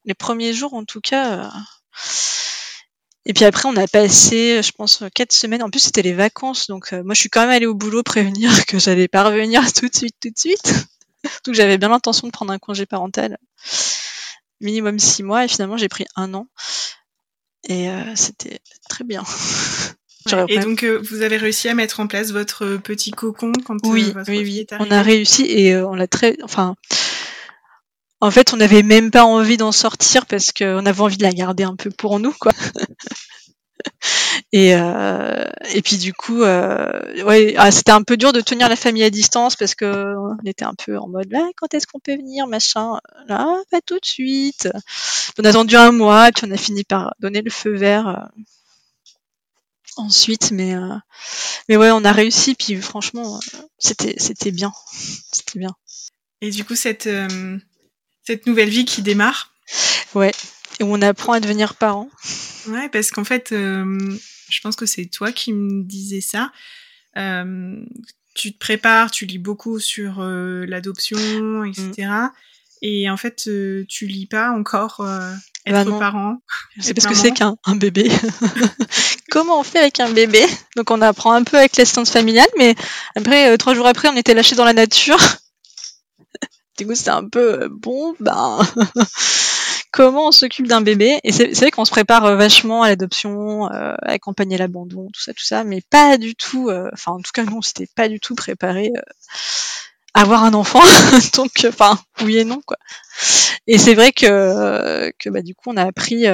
Speaker 2: Les premiers jours en tout cas. Et puis après, on a passé, je pense, quatre semaines. En plus, c'était les vacances, donc moi, je suis quand même allée au boulot prévenir que j'allais pas revenir tout de suite, tout de suite. donc j'avais bien l'intention de prendre un congé parental minimum six mois et finalement j'ai pris un an et euh, c'était très bien.
Speaker 1: et donc euh, vous avez réussi à mettre en place votre petit cocon quand
Speaker 2: euh, oui,
Speaker 1: votre
Speaker 2: oui, oui. Est on a réussi et on l'a très, enfin, en fait on n'avait même pas envie d'en sortir parce qu'on avait envie de la garder un peu pour nous quoi. Et, euh, et puis du coup, euh, ouais, ah, c'était un peu dur de tenir la famille à distance parce que on était un peu en mode là, quand est-ce qu'on peut venir, machin. Là, pas tout de suite. On a attendu un mois, puis on a fini par donner le feu vert. Euh, ensuite, mais euh, mais ouais, on a réussi. Puis franchement, c'était c'était bien, c'était bien.
Speaker 1: Et du coup, cette cette nouvelle vie qui démarre?
Speaker 2: Ouais, et où on apprend à devenir parent.
Speaker 1: Ouais, parce qu'en fait, euh, je pense que c'est toi qui me disais ça. Euh, tu te prépares, tu lis beaucoup sur euh, l'adoption, etc. Et en fait, tu lis pas encore être
Speaker 2: Bah non.
Speaker 1: parent.
Speaker 2: C'est
Speaker 1: être
Speaker 2: parce que c'est qu'un un bébé. Comment on fait avec un bébé? Donc on apprend un peu avec l'assistance familiale, mais après, trois jours après, on était lâchés dans la nature. du coup, c'était un peu, bon, ben, comment on s'occupe d'un bébé Et c'est vrai qu'on se prépare euh, vachement à l'adoption, euh, à accompagner l'abandon, tout ça, tout ça, mais pas du tout, euh, enfin, en tout cas, nous, on s'était pas du tout préparé euh, à avoir un enfant. Donc, euh, enfin, oui et non, quoi. Et c'est vrai que, que bah, du coup, on a appris...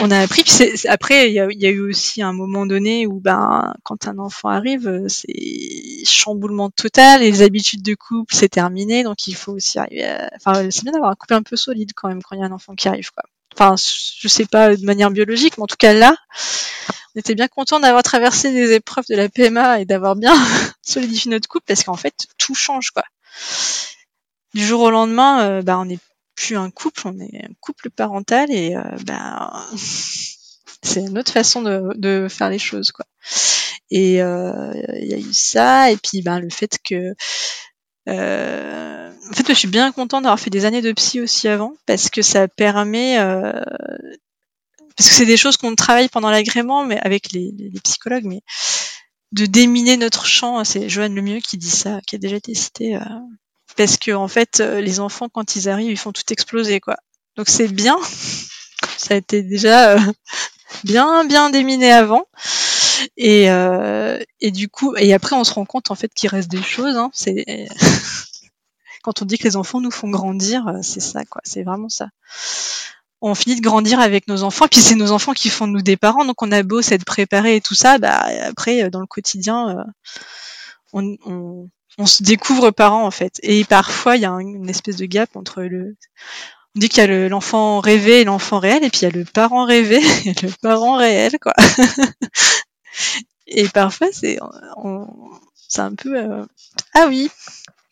Speaker 2: on a appris. Puis c'est- c'est- après, il y a, eu aussi un moment donné où, ben, quand un enfant arrive, euh, c'est chamboulement total. Et les habitudes de couple, c'est terminé. Donc, il faut aussi arriver. À... Enfin, c'est bien d'avoir un couple un peu solide quand même quand il y a un enfant qui arrive, quoi. Enfin, je sais pas de manière biologique, mais en tout cas là, on était bien content d'avoir traversé des épreuves de la PMA et d'avoir bien solidifié notre couple parce qu'en fait, tout change, quoi. Du jour au lendemain, euh, bah, on plus un couple, on est un couple parental et euh, bah, c'est une autre façon de, de faire les choses, quoi. Et euh, il y a eu ça, et puis ben, le fait que euh, en fait, je suis bien contente d'avoir fait des années de psy aussi avant, parce que ça permet, euh, parce que c'est des choses qu'on travaille pendant l'agrément, mais avec les, les- psychologues, mais de déminer notre champ. C'est Joanne Lemieux qui dit ça, qui a déjà été cité, parce que en fait, euh, les enfants quand ils arrivent, ils font tout exploser, quoi. Donc c'est bien. Ça a été déjà euh, bien, bien déminé avant. Et, euh, et du coup, et après, on se rend compte en fait qu'il reste des choses. Hein, c'est quand on dit que les enfants nous font grandir, euh, c'est ça, quoi. C'est vraiment ça. On finit de grandir avec nos enfants, puis c'est nos enfants qui font nous des parents. Donc on a beau s'être préparé et tout ça, bah après euh, dans le quotidien, euh, on, on, on se découvre parents en fait. Et parfois il y a un- une espèce de gap entre le on dit qu'il y a le- l'enfant rêvé et l'enfant réel, et puis il y a le parent rêvé et le parent réel, quoi. et parfois, c'est on- c'est un peu euh, ah oui,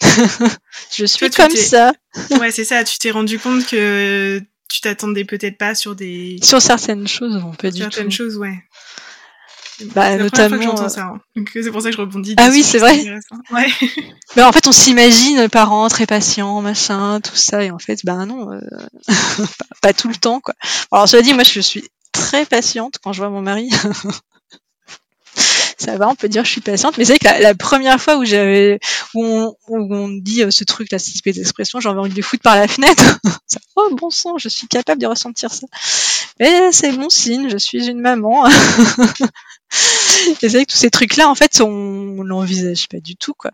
Speaker 2: je suis
Speaker 1: Toi,
Speaker 2: comme ça
Speaker 1: Ouais, c'est ça. Tu t'es rendu compte que tu t'attendais peut-être pas sur des
Speaker 2: sur certaines choses, non pas du
Speaker 1: certaines
Speaker 2: tout.
Speaker 1: choses, ouais.
Speaker 2: Bah,
Speaker 1: c'est la première fois que
Speaker 2: notamment,
Speaker 1: j'entends
Speaker 2: euh,
Speaker 1: ça. hein. Donc c'est pour ça que je rebondis.
Speaker 2: Ah oui, c'est vrai.
Speaker 1: Ouais.
Speaker 2: Mais en fait, on s'imagine parents très patients, machin, tout ça, et en fait, ben non, euh, pas, pas tout le temps, quoi. Alors, cela dit, moi, je suis très patiente quand je vois mon mari. ça va, on peut dire je suis patiente, mais c'est vrai que la, première fois où j'avais, où on, où on dit euh, ce truc-là, cette espèce d'expression, j'avais envie de foutre par la fenêtre. Oh bon sang, je suis capable de ressentir ça. Mais c'est bon signe, je suis une maman. Et c'est vrai que tous ces trucs-là, en fait, on, on l'envisage pas du tout, quoi.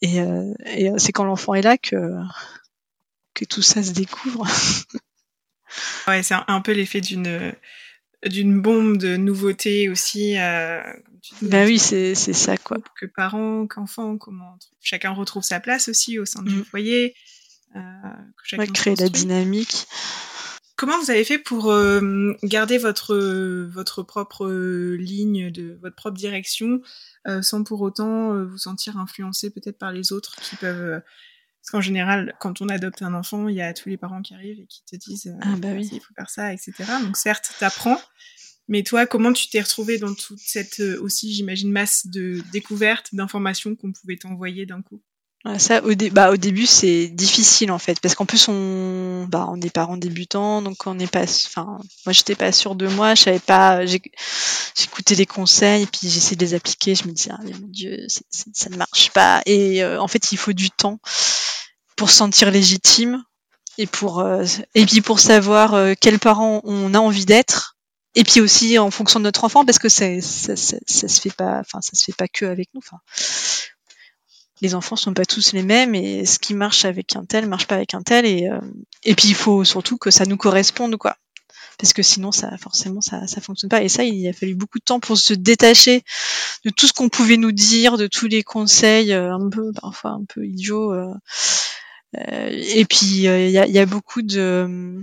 Speaker 2: Et, euh, et euh, c'est quand l'enfant est là que que tout ça se découvre.
Speaker 1: Ouais, c'est un, un peu l'effet d'une d'une bombe de nouveautés aussi. Euh,
Speaker 2: bah oui, c'est c'est ça, quoi.
Speaker 1: que parents, qu'enfants, comment chacun retrouve sa place aussi au sein du
Speaker 2: Mm.
Speaker 1: foyer. Euh, que chacun
Speaker 2: Ouais,
Speaker 1: se
Speaker 2: créer la dynamique.
Speaker 1: Comment vous avez fait pour euh, garder votre votre propre ligne de votre propre direction euh, sans pour autant euh, vous sentir influencé peut-être par les autres qui peuvent euh, parce qu'en général quand on adopte un enfant il y a tous les parents qui arrivent et qui te disent euh,
Speaker 2: Ah, bah oui.
Speaker 1: il faut faire ça etc donc certes t'apprends mais toi comment tu t'es retrouvé dans toute cette euh, aussi j'imagine masse de découvertes d'informations qu'on pouvait t'envoyer d'un coup?
Speaker 2: Ça, au, dé- bah, au début, c'est difficile en fait, parce qu'en plus, on, bah, on est parents débutants, donc on n'est pas, enfin, moi, j'étais pas sûre de moi, je savais pas, j'ai- j'écoutais les conseils, puis j'essayais de les appliquer, je me disais, ah, mon Dieu, ça ne marche pas, et euh, en fait, il faut du temps pour se sentir légitime, et pour, euh, et puis pour savoir euh, quels parents on a envie d'être, et puis aussi en fonction de notre enfant, parce que c'est, ça, ça, ça se fait pas, enfin, ça se fait pas que avec nous, enfin les enfants sont pas tous les mêmes et ce qui marche avec un tel marche pas avec un tel et euh, et puis il faut surtout que ça nous corresponde quoi. Parce que sinon ça forcément ça ça fonctionne pas. Et ça il a fallu beaucoup de temps pour se détacher de tout ce qu'on pouvait nous dire de tous les conseils euh, un peu parfois un peu idiots euh, euh, et puis euh, il y, a, y a beaucoup de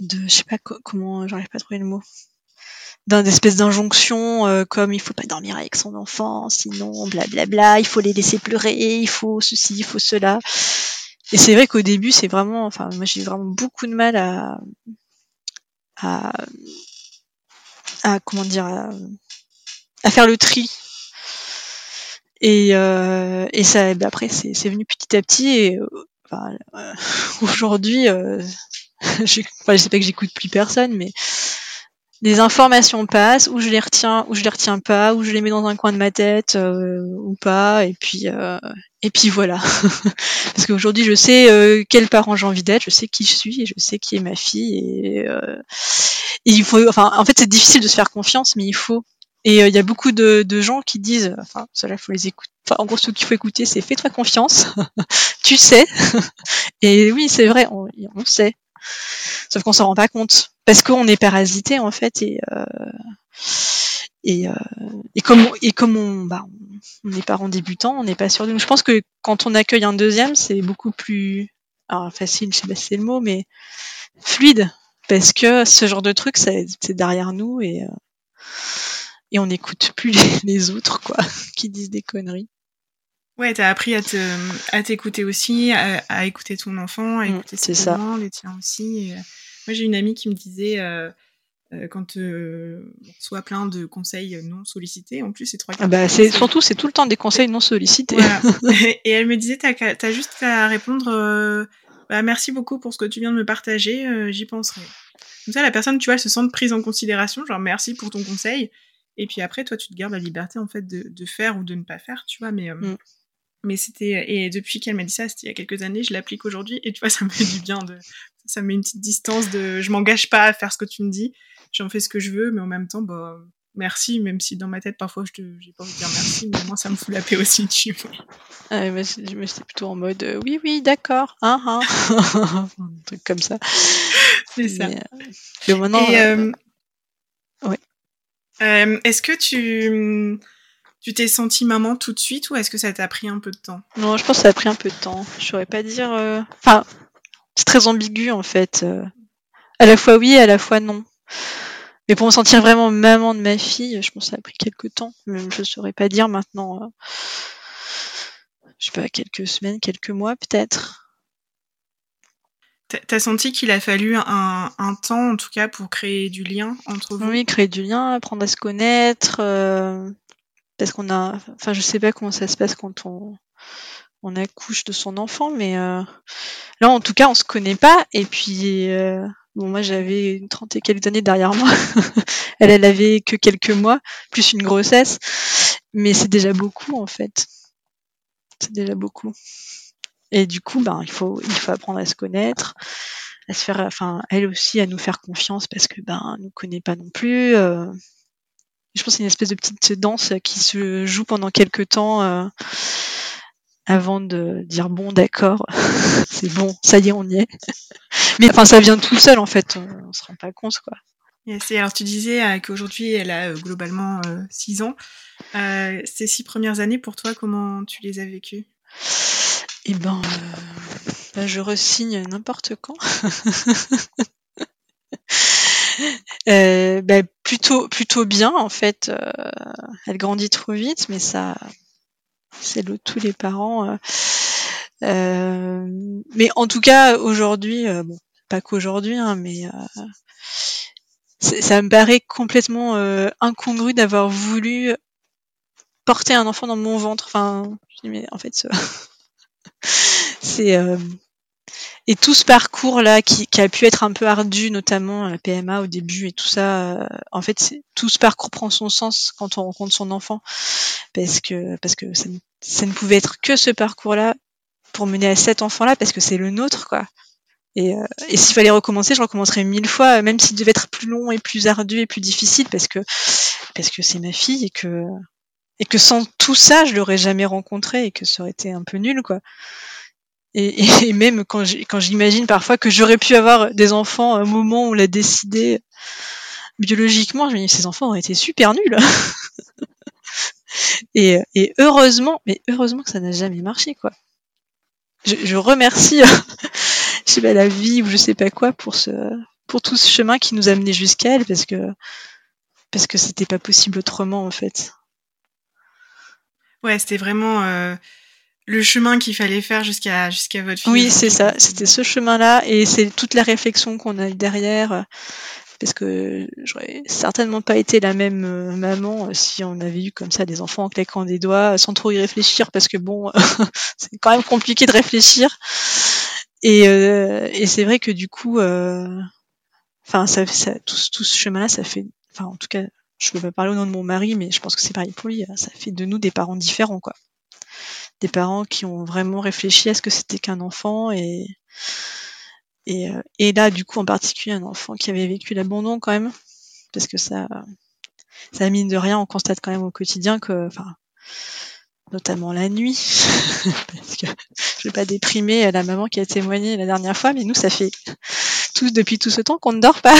Speaker 2: de je sais pas co- comment j'arrive pas à trouver le mot d'un espèce d'injonction euh, comme il faut pas dormir avec son enfant, sinon blablabla, il faut les laisser pleurer, il faut ceci, il faut cela. Et c'est vrai qu'au début, c'est vraiment, enfin, moi j'ai vraiment beaucoup de mal à, à, à comment dire, à, faire le tri Et, euh, et ça, bah, après, c'est venu petit à petit. Et enfin, aujourd'hui, je, enfin, je sais pas que j'écoute plus personne, mais les informations passent, ou je les retiens, ou je les retiens pas, ou je les mets dans un coin de ma tête, euh, ou pas, et puis euh, et puis voilà. Parce qu'aujourd'hui, je sais euh, quel parent j'ai envie d'être, je sais qui je suis, et je sais qui est ma fille, et, il faut, enfin, en fait, c'est difficile de se faire confiance, mais il faut. Et il y a beaucoup de, de, gens qui disent, enfin, cela faut les écouter. Enfin, en gros, ce qu'il faut écouter, c'est fais-toi confiance, tu sais. et oui, c'est vrai, on, on sait. Sauf qu'on s'en rend pas compte parce qu'on est parasité en fait et euh, et, euh, et comme et comme on bah on est parents débutants, on n'est pas sûr de nous. Je pense que quand on accueille un deuxième, c'est beaucoup plus alors facile, je sais pas si c'est le mot, mais fluide parce que ce genre de truc, c'est derrière nous et euh, et on n'écoute plus les, autres quoi qui disent des conneries.
Speaker 1: Ouais, t'as appris à te, à t'écouter aussi, à, écouter ton enfant, à mm, écouter ses parents, les tiens aussi. Moi, j'ai une amie qui me disait euh, euh, quand euh, on reçoit plein de conseils non sollicités, en plus c'est trois.
Speaker 2: Ah bah, c'est surtout c'est tout le temps des conseils non sollicités.
Speaker 1: et elle me disait t'as, as juste à répondre bah, merci beaucoup pour ce que tu viens de me partager, j'y penserai. Comme ça, la personne, tu vois, elle se sent prise en considération, genre merci pour ton conseil. Et puis après, toi, tu te gardes la liberté en fait de, de faire ou de ne pas faire, tu vois. Mais mm. Mais c'était et depuis qu'elle m'a dit ça, c'était il y a quelques années, je l'applique aujourd'hui et tu vois, ça me fait du bien de ça me met une petite distance de je m'engage pas à faire ce que tu me dis, j'en fais ce que je veux, mais en même temps, bah merci, même si dans ma tête parfois je j'ai pas envie de dire merci, mais moi ça me fout la paix aussi, tu vois.
Speaker 2: Ah, mais c'était plutôt en mode euh, oui oui d'accord, hein hein, un truc comme ça.
Speaker 1: C'est ça. Euh, maintenant. Et, euh, ouais. Est-ce que tu tu t'es sentie maman tout de suite ou est-ce que ça t'a pris un peu de temps?
Speaker 2: Non, je pense que ça a pris un peu de temps. Je saurais pas dire. Euh, enfin, c'est très ambigu en fait. Euh. À la fois oui, à la fois non. Mais pour me sentir vraiment maman de ma fille, je pense que ça a pris quelques temps. Même je saurais pas dire maintenant. Euh, je sais pas, quelques semaines, quelques mois peut-être.
Speaker 1: T'as senti qu'il a fallu un, un, temps, en tout cas, pour créer du lien entre vous?
Speaker 2: Oui, créer du lien, apprendre à se connaître, parce qu'on a, enfin, je sais pas comment ça se passe quand on, on accouche de son enfant, mais euh, là, en tout cas, on se connaît pas. Et puis, euh, bon, moi, j'avais une trentaine et quelques années derrière moi. elle, elle avait que quelques mois, plus une grossesse. Mais c'est déjà beaucoup, en fait. C'est déjà beaucoup. Et du coup, ben, il faut, il faut apprendre à se connaître, à se faire, enfin, elle aussi, à nous faire confiance parce que, ben, nous connaît pas non plus. Euh, je pense que c'est une espèce de petite danse qui se joue pendant quelques temps avant de dire bon d'accord, c'est bon, ça y est, on y est. Mais enfin ça vient tout seul en fait, on, on se rend pas compte quoi.
Speaker 1: Yes, alors tu disais euh, qu'aujourd'hui elle a euh, globalement 6 ans. ces six premières années pour toi, comment tu les as vécues?
Speaker 2: Eh ben, ben je resigne n'importe quand. Euh, bah, plutôt plutôt bien en fait. Euh, elle grandit trop vite, mais ça, c'est le tous les parents. Euh, mais en tout cas aujourd'hui, bon, pas qu'aujourd'hui, hein, mais ça me paraît complètement incongru d'avoir voulu porter un enfant dans mon ventre. Enfin, je dis, mais en fait, c'est et tout ce parcours là qui, a pu être un peu ardu, notamment la PMA au début et tout ça, euh, en fait, tout ce parcours prend son sens quand on rencontre son enfant, parce que parce que ça, ne pouvait être que ce parcours-là pour mener à cet enfant-là, parce que c'est le nôtre, quoi. Et, euh, et s'il fallait recommencer, je recommencerais mille fois, même s'il devait être plus long et plus ardu et plus difficile, parce que parce que c'est ma fille et que et que sans tout ça, je l'aurais jamais rencontré et que ça aurait été un peu nul, quoi. Et, et, même quand j'imagine parfois que j'aurais pu avoir des enfants à un moment où on l'a décidé biologiquement, je me dis ces enfants auraient été super nuls. et, et, heureusement, mais heureusement que ça n'a jamais marché quoi. Je, je remercie, je sais pas la vie ou je sais pas quoi pour ce, pour tout ce chemin qui nous a mené jusqu'à elle parce que parce que c'était pas possible autrement en fait.
Speaker 1: Ouais, c'était vraiment. Euh le chemin qu'il fallait faire jusqu'à jusqu'à votre fille.
Speaker 2: Oui, c'est ça. C'était ce chemin-là et c'est toute la réflexion qu'on a eu derrière parce que j'aurais certainement pas été la même euh, maman euh, si on avait eu comme ça des enfants en claquant des doigts sans trop y réfléchir parce que bon c'est quand même compliqué de réfléchir et, euh, et c'est vrai que du coup enfin ça, ça tout, tout ce chemin là ça fait enfin en tout cas je peux pas parler au nom de mon mari mais je pense que c'est pareil pour lui ça fait de nous des parents différents quoi des parents qui ont vraiment réfléchi à ce que c'était qu'un enfant et et, euh, et là, du coup, en particulier, un enfant qui avait vécu l'abandon quand même, parce que ça, ça mine de rien, on constate quand même au quotidien que, enfin, notamment la nuit, parce que je vais pas déprimer la maman qui a témoigné la dernière fois, mais nous, ça fait tous depuis tout ce temps qu'on ne dort pas.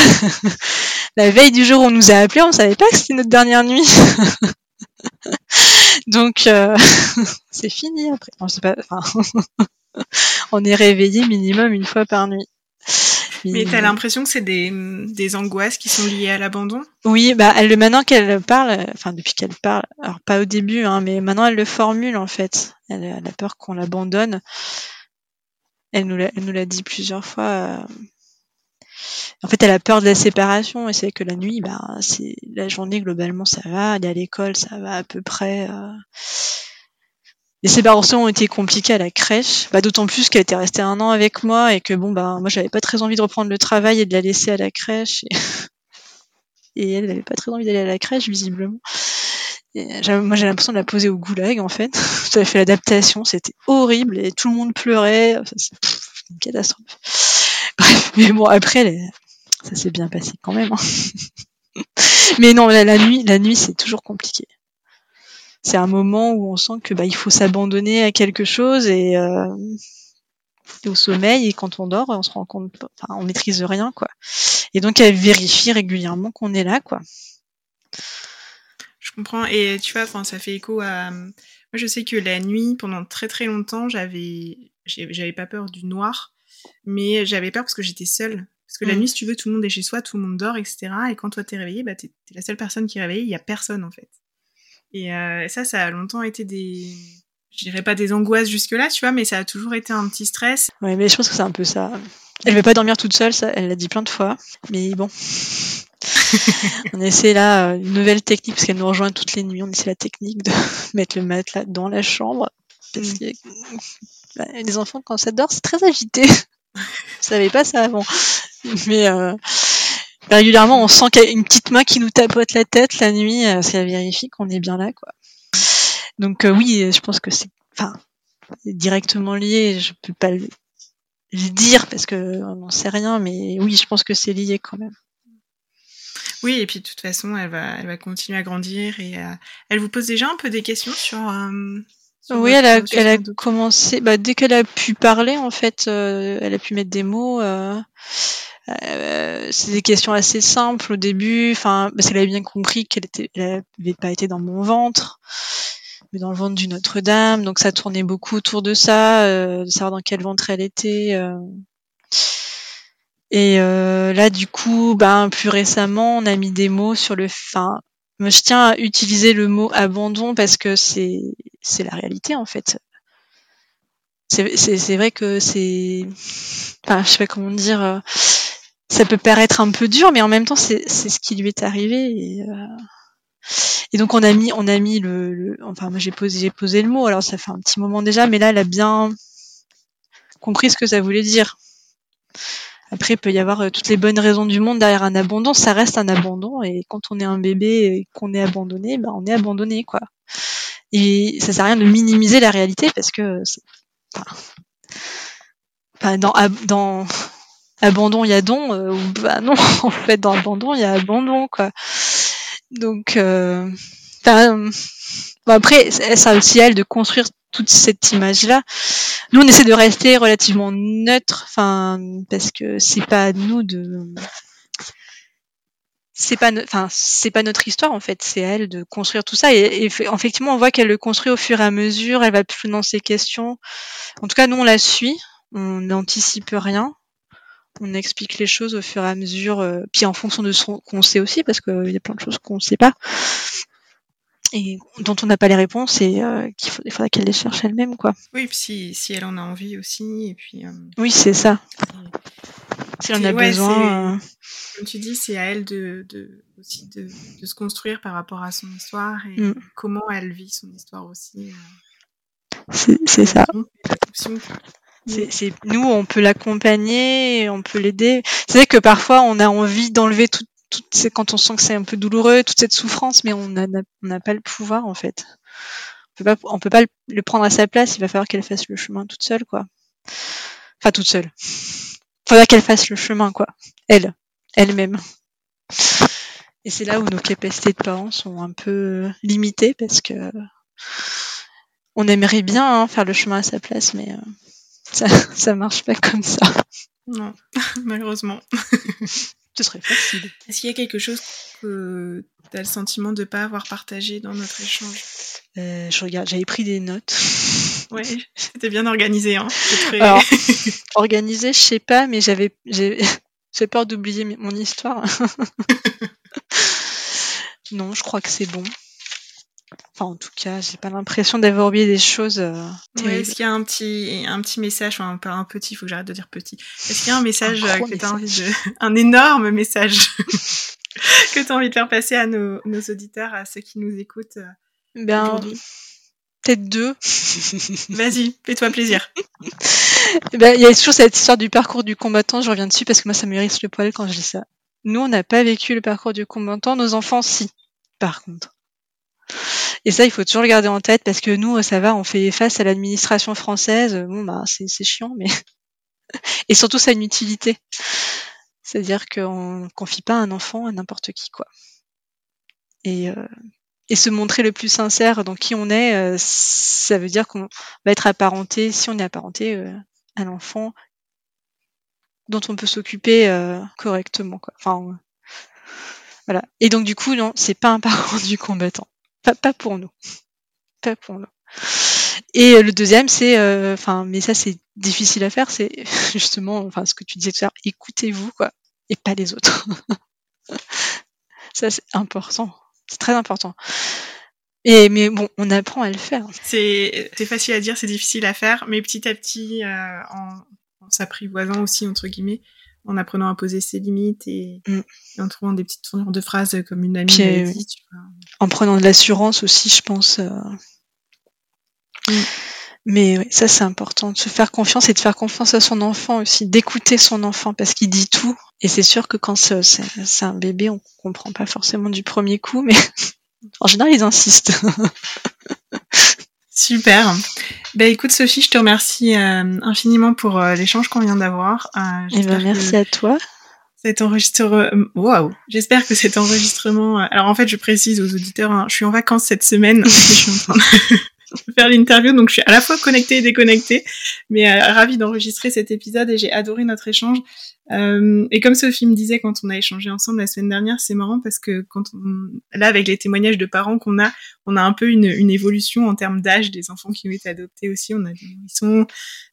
Speaker 2: la veille du jour où on nous a appelés, on savait pas que c'était notre dernière nuit. Donc, euh, c'est fini après. Non, pas, enfin, on est réveillé minimum une fois par nuit.
Speaker 1: Mais t'as l'impression que c'est des, des angoisses qui sont liées à l'abandon?
Speaker 2: Oui, bah elle, maintenant qu'elle parle, enfin depuis qu'elle parle, alors pas au début, hein, mais maintenant elle le formule en fait. Elle, a peur qu'on l'abandonne. Elle nous l'a dit plusieurs fois. Euh. En fait, elle a peur de la séparation et c'est que la nuit, bah, la journée globalement ça va, aller à l'école ça va à peu près. Euh les séparations ont été compliquées à la crèche, bah, d'autant plus qu'elle était restée un an avec moi et que bon bah moi j'avais pas très envie de reprendre le travail et de la laisser à la crèche et, elle n'avait pas très envie d'aller à la crèche visiblement. moi j'ai l'impression de la poser au goulag en fait. J'avais fait l'adaptation, c'était horrible et tout le monde pleurait, c'est une catastrophe. Mais bon après ça s'est bien passé quand même. Hein. mais non, la nuit, la nuit c'est toujours compliqué c'est un moment où on sent que bah, il faut s'abandonner à quelque chose et, euh, au sommeil et quand on dort on se rend compte enfin on maîtrise rien quoi et donc elle vérifie régulièrement qu'on est là quoi
Speaker 1: je comprends et tu vois ça fait écho à moi je sais que la nuit pendant très très longtemps j'avais j'avais pas peur du noir mais j'avais peur parce que j'étais seule parce que la mm. nuit si tu veux tout le monde est chez soi tout le monde dort etc et quand toi t'es réveillé bah t'es es la seule personne qui est réveillée il y a personne en fait et euh, ça, ça a longtemps été des, je dirais pas des angoisses jusque-là, tu vois, mais ça a toujours été un petit stress.
Speaker 2: Ouais, mais je pense que c'est un peu ça. Elle veut pas dormir toute seule, ça, elle l'a dit plein de fois. Mais bon. on essaie là euh, une nouvelle technique, parce qu'elle nous rejoint toutes les nuits, on essaie la technique de mettre le matelas dans la chambre. Parce mm. que bah, les enfants, quand ça dort, c'est très agité. Je savais pas ça avant. Mais euh, régulièrement, on sent qu'il y a une petite main qui nous tapote la tête la nuit, euh, ça vérifie qu'on est bien là. Donc euh, oui, je pense que c'est, directement lié. Je peux pas le, dire parce que on n'en sait rien, mais oui, je pense que c'est lié quand même.
Speaker 1: Oui, et puis de toute façon, elle va, elle va continuer à grandir et euh, elle vous pose déjà un peu des questions sur.
Speaker 2: Oui, elle a, elle a commencé, bah, dès qu'elle a pu parler, en fait, elle a pu mettre des mots. Euh, c'est des questions assez simples au début, enfin, parce qu'elle avait bien compris qu'elle était, elle avait pas été dans mon ventre, mais dans le ventre du Notre-Dame, donc ça tournait beaucoup autour de ça, euh, de savoir dans quel ventre elle était. Euh. Et là, du coup, ben, plus récemment, on a mis des mots sur le, enfin, je tiens à utiliser le mot abandon parce que c'est, c'est la réalité en fait. C'est, vrai que c'est, enfin, je sais pas comment dire ça peut paraître un peu dur, mais en même temps, c'est ce qui lui est arrivé. Et, euh, et, donc on a mis, on a mis le, enfin moi j'ai posé, j'ai posé le mot. Alors ça fait un petit moment déjà, mais là elle a bien compris ce que ça voulait dire. Après, il peut y avoir euh, toutes les bonnes raisons du monde derrière un abandon. Ça reste un abandon, et quand on est un bébé et qu'on est abandonné, ben on est abandonné, quoi. Et ça sert à rien de minimiser la réalité parce que, enfin, dans, dans abandon, il y a don, euh, bah non, en fait, dans abandon, il y a abandon, quoi. Donc, euh, après, ça aussi elle de construire toute cette image-là. Nous, on essaie de rester relativement neutre, enfin, parce que c'est pas à nous de, c'est pas, enfin, c'est pas notre histoire en fait, c'est elle de construire tout ça. Et, et effectivement, on voit qu'elle le construit au fur et à mesure. Elle va plus dans ses questions. En tout cas, nous, on la suit. On n'anticipe rien on explique les choses au fur et à mesure, euh, puis en fonction de ce qu'on sait aussi, parce qu'il y a plein de choses qu'on ne sait pas et dont on n'a pas les réponses et euh, qu'il faudra qu'elle les cherche elle-même quoi.
Speaker 1: Oui, puis si, si elle en a envie aussi et puis. Euh,
Speaker 2: oui, c'est ça. Si elle en a besoin.
Speaker 1: comme tu dis, c'est à elle de, de aussi de, de, se construire par rapport à son histoire et mm. comment elle vit son histoire aussi.
Speaker 2: Euh, c'est ça. C'est nous, on peut l'accompagner, on peut l'aider. C'est vrai que parfois, on a envie d'enlever quand on sent que c'est un peu douloureux, toute cette souffrance, mais on n'a pas le pouvoir en fait. On peut pas, on peut pas le prendre à sa place. Il va falloir qu'elle fasse le chemin toute seule, quoi. Enfin, toute seule. Faudra qu'elle fasse le chemin, quoi. Elle, elle-même. Et c'est là où nos capacités de parents sont un peu limitées parce que on aimerait bien hein, faire le chemin à sa place, mais euh, ça, ça marche pas comme ça.
Speaker 1: Non, malheureusement.
Speaker 2: Ce serait facile.
Speaker 1: Est-ce qu'il y a quelque chose que tu as le sentiment de ne pas avoir partagé dans notre échange?
Speaker 2: Euh, Je regarde, j'avais pris des notes.
Speaker 1: Ouais, c'était bien organisé. Hein.
Speaker 2: Alors, organisé, je sais pas, mais j'avais j'ai peur d'oublier mon histoire. non, je crois que c'est bon. Enfin, en tout cas, j'ai pas l'impression d'avoir oublié des choses. Euh,
Speaker 1: est-ce qu'il y a un petit, un petit message, enfin, pas un petit, il faut que j'arrête de dire petit. Est-ce qu'il y a un message euh, que tu as envie de. Un énorme message que tu as envie de faire passer à nos, nos, auditeurs, à ceux qui nous écoutent euh, ben, aujourd'hui?
Speaker 2: Peut-être deux.
Speaker 1: Vas-y, fais-toi plaisir.
Speaker 2: ben, il y a toujours cette histoire du parcours du combattant, je reviens dessus parce que moi ça me hérisse le poil quand je dis ça. Nous, on n'a pas vécu le parcours du combattant, nos enfants, si. Par contre. Et ça, il faut toujours le garder en tête parce que nous, ça va, on fait face à l'administration française. Bon, bah, c'est chiant, mais et surtout, ça a une utilité. C'est-à-dire qu'on confie pas un enfant à n'importe qui, quoi. Et, euh, et se montrer le plus sincère dans qui on est, euh, ça veut dire qu'on va être apparenté, si on est apparenté euh, à l'enfant dont on peut s'occuper correctement, quoi. Enfin, voilà. Et donc du coup, non, c'est pas un parent du combattant. Pas, pour nous. Pas pour nous. Et euh, le deuxième, c'est, euh, enfin, mais ça c'est difficile à faire, c'est justement, enfin, ce que tu disais tout à l'heure, écoutez-vous quoi, et pas les autres. ça c'est important, c'est très important. Et mais bon, on apprend à le faire.
Speaker 1: C'est facile à dire, c'est difficile à faire, mais petit à petit, euh, en, en s'apprivoisant aussi entre guillemets, en apprenant à poser ses limites et, mm. en trouvant des petites tournures de phrases comme une amie dit,
Speaker 2: En prenant de l'assurance aussi, je pense. Euh. Mm. Mais ça, c'est important de se faire confiance et de faire confiance à son enfant aussi, d'écouter son enfant parce qu'il dit tout. Et c'est sûr que quand c'est un bébé, on comprend pas forcément du premier coup, mais en général, ils insistent.
Speaker 1: Super. Ben écoute Sophie, je te remercie euh, infiniment pour euh, l'échange qu'on vient d'avoir.
Speaker 2: Euh, eh ben, merci à toi.
Speaker 1: Cet enregistrement, waouh, j'espère que cet enregistrement. Alors en fait, je précise aux auditeurs, hein, je suis en vacances cette semaine. je suis en train faire l'interview, donc je suis à la fois connectée et déconnectée, mais euh, ravie d'enregistrer cet épisode et j'ai adoré notre échange. Euh, et comme Sophie me disait quand on a échangé ensemble la semaine dernière, c'est marrant parce que quand on, là avec les témoignages de parents qu'on a, on a un peu une, une évolution en termes d'âge des enfants qui ont été adoptés aussi. On a des nourrissons,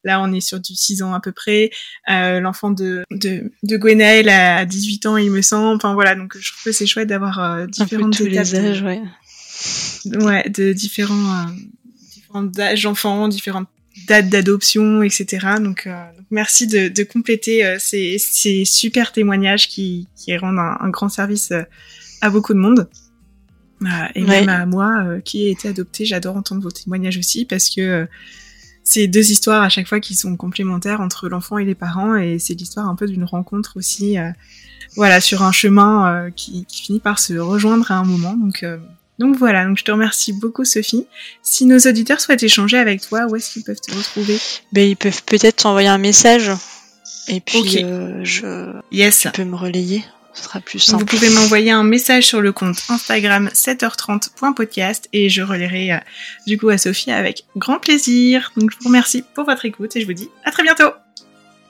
Speaker 1: là on est sur du 6 ans à peu près. Euh, L'enfant de, de de Gwenaël a 18 ans il me semble. Enfin voilà, donc je trouve que c'est chouette d'avoir euh, différentes étapes. Les âges, ouais. ouais, de différents euh, d'âge d'enfants, différentes dates d'adoption, etc. Donc, euh, merci de, de compléter euh, ces, ces, super témoignages qui, qui rendent un, grand service euh, à beaucoup de monde. et même à moi qui ai été adoptée, j'adore entendre vos témoignages aussi parce que c'est deux histoires à chaque fois qui sont complémentaires entre l'enfant et les parents et c'est l'histoire un peu d'une rencontre aussi voilà sur un chemin qui, qui, finit par se rejoindre à un moment donc donc voilà, donc je te remercie beaucoup Sophie. Si nos auditeurs souhaitent échanger avec toi, où est-ce qu'ils peuvent te retrouver?
Speaker 2: Ben, Ils peuvent peut-être t'envoyer un message et puis euh, je... Yes. tu peux me relayer. Ce sera plus simple.
Speaker 1: Vous pouvez m'envoyer un message sur le compte Instagram 7h30.podcast et je relayerai euh, du coup à Sophie avec grand plaisir. Donc je vous remercie pour votre écoute et je vous dis à très bientôt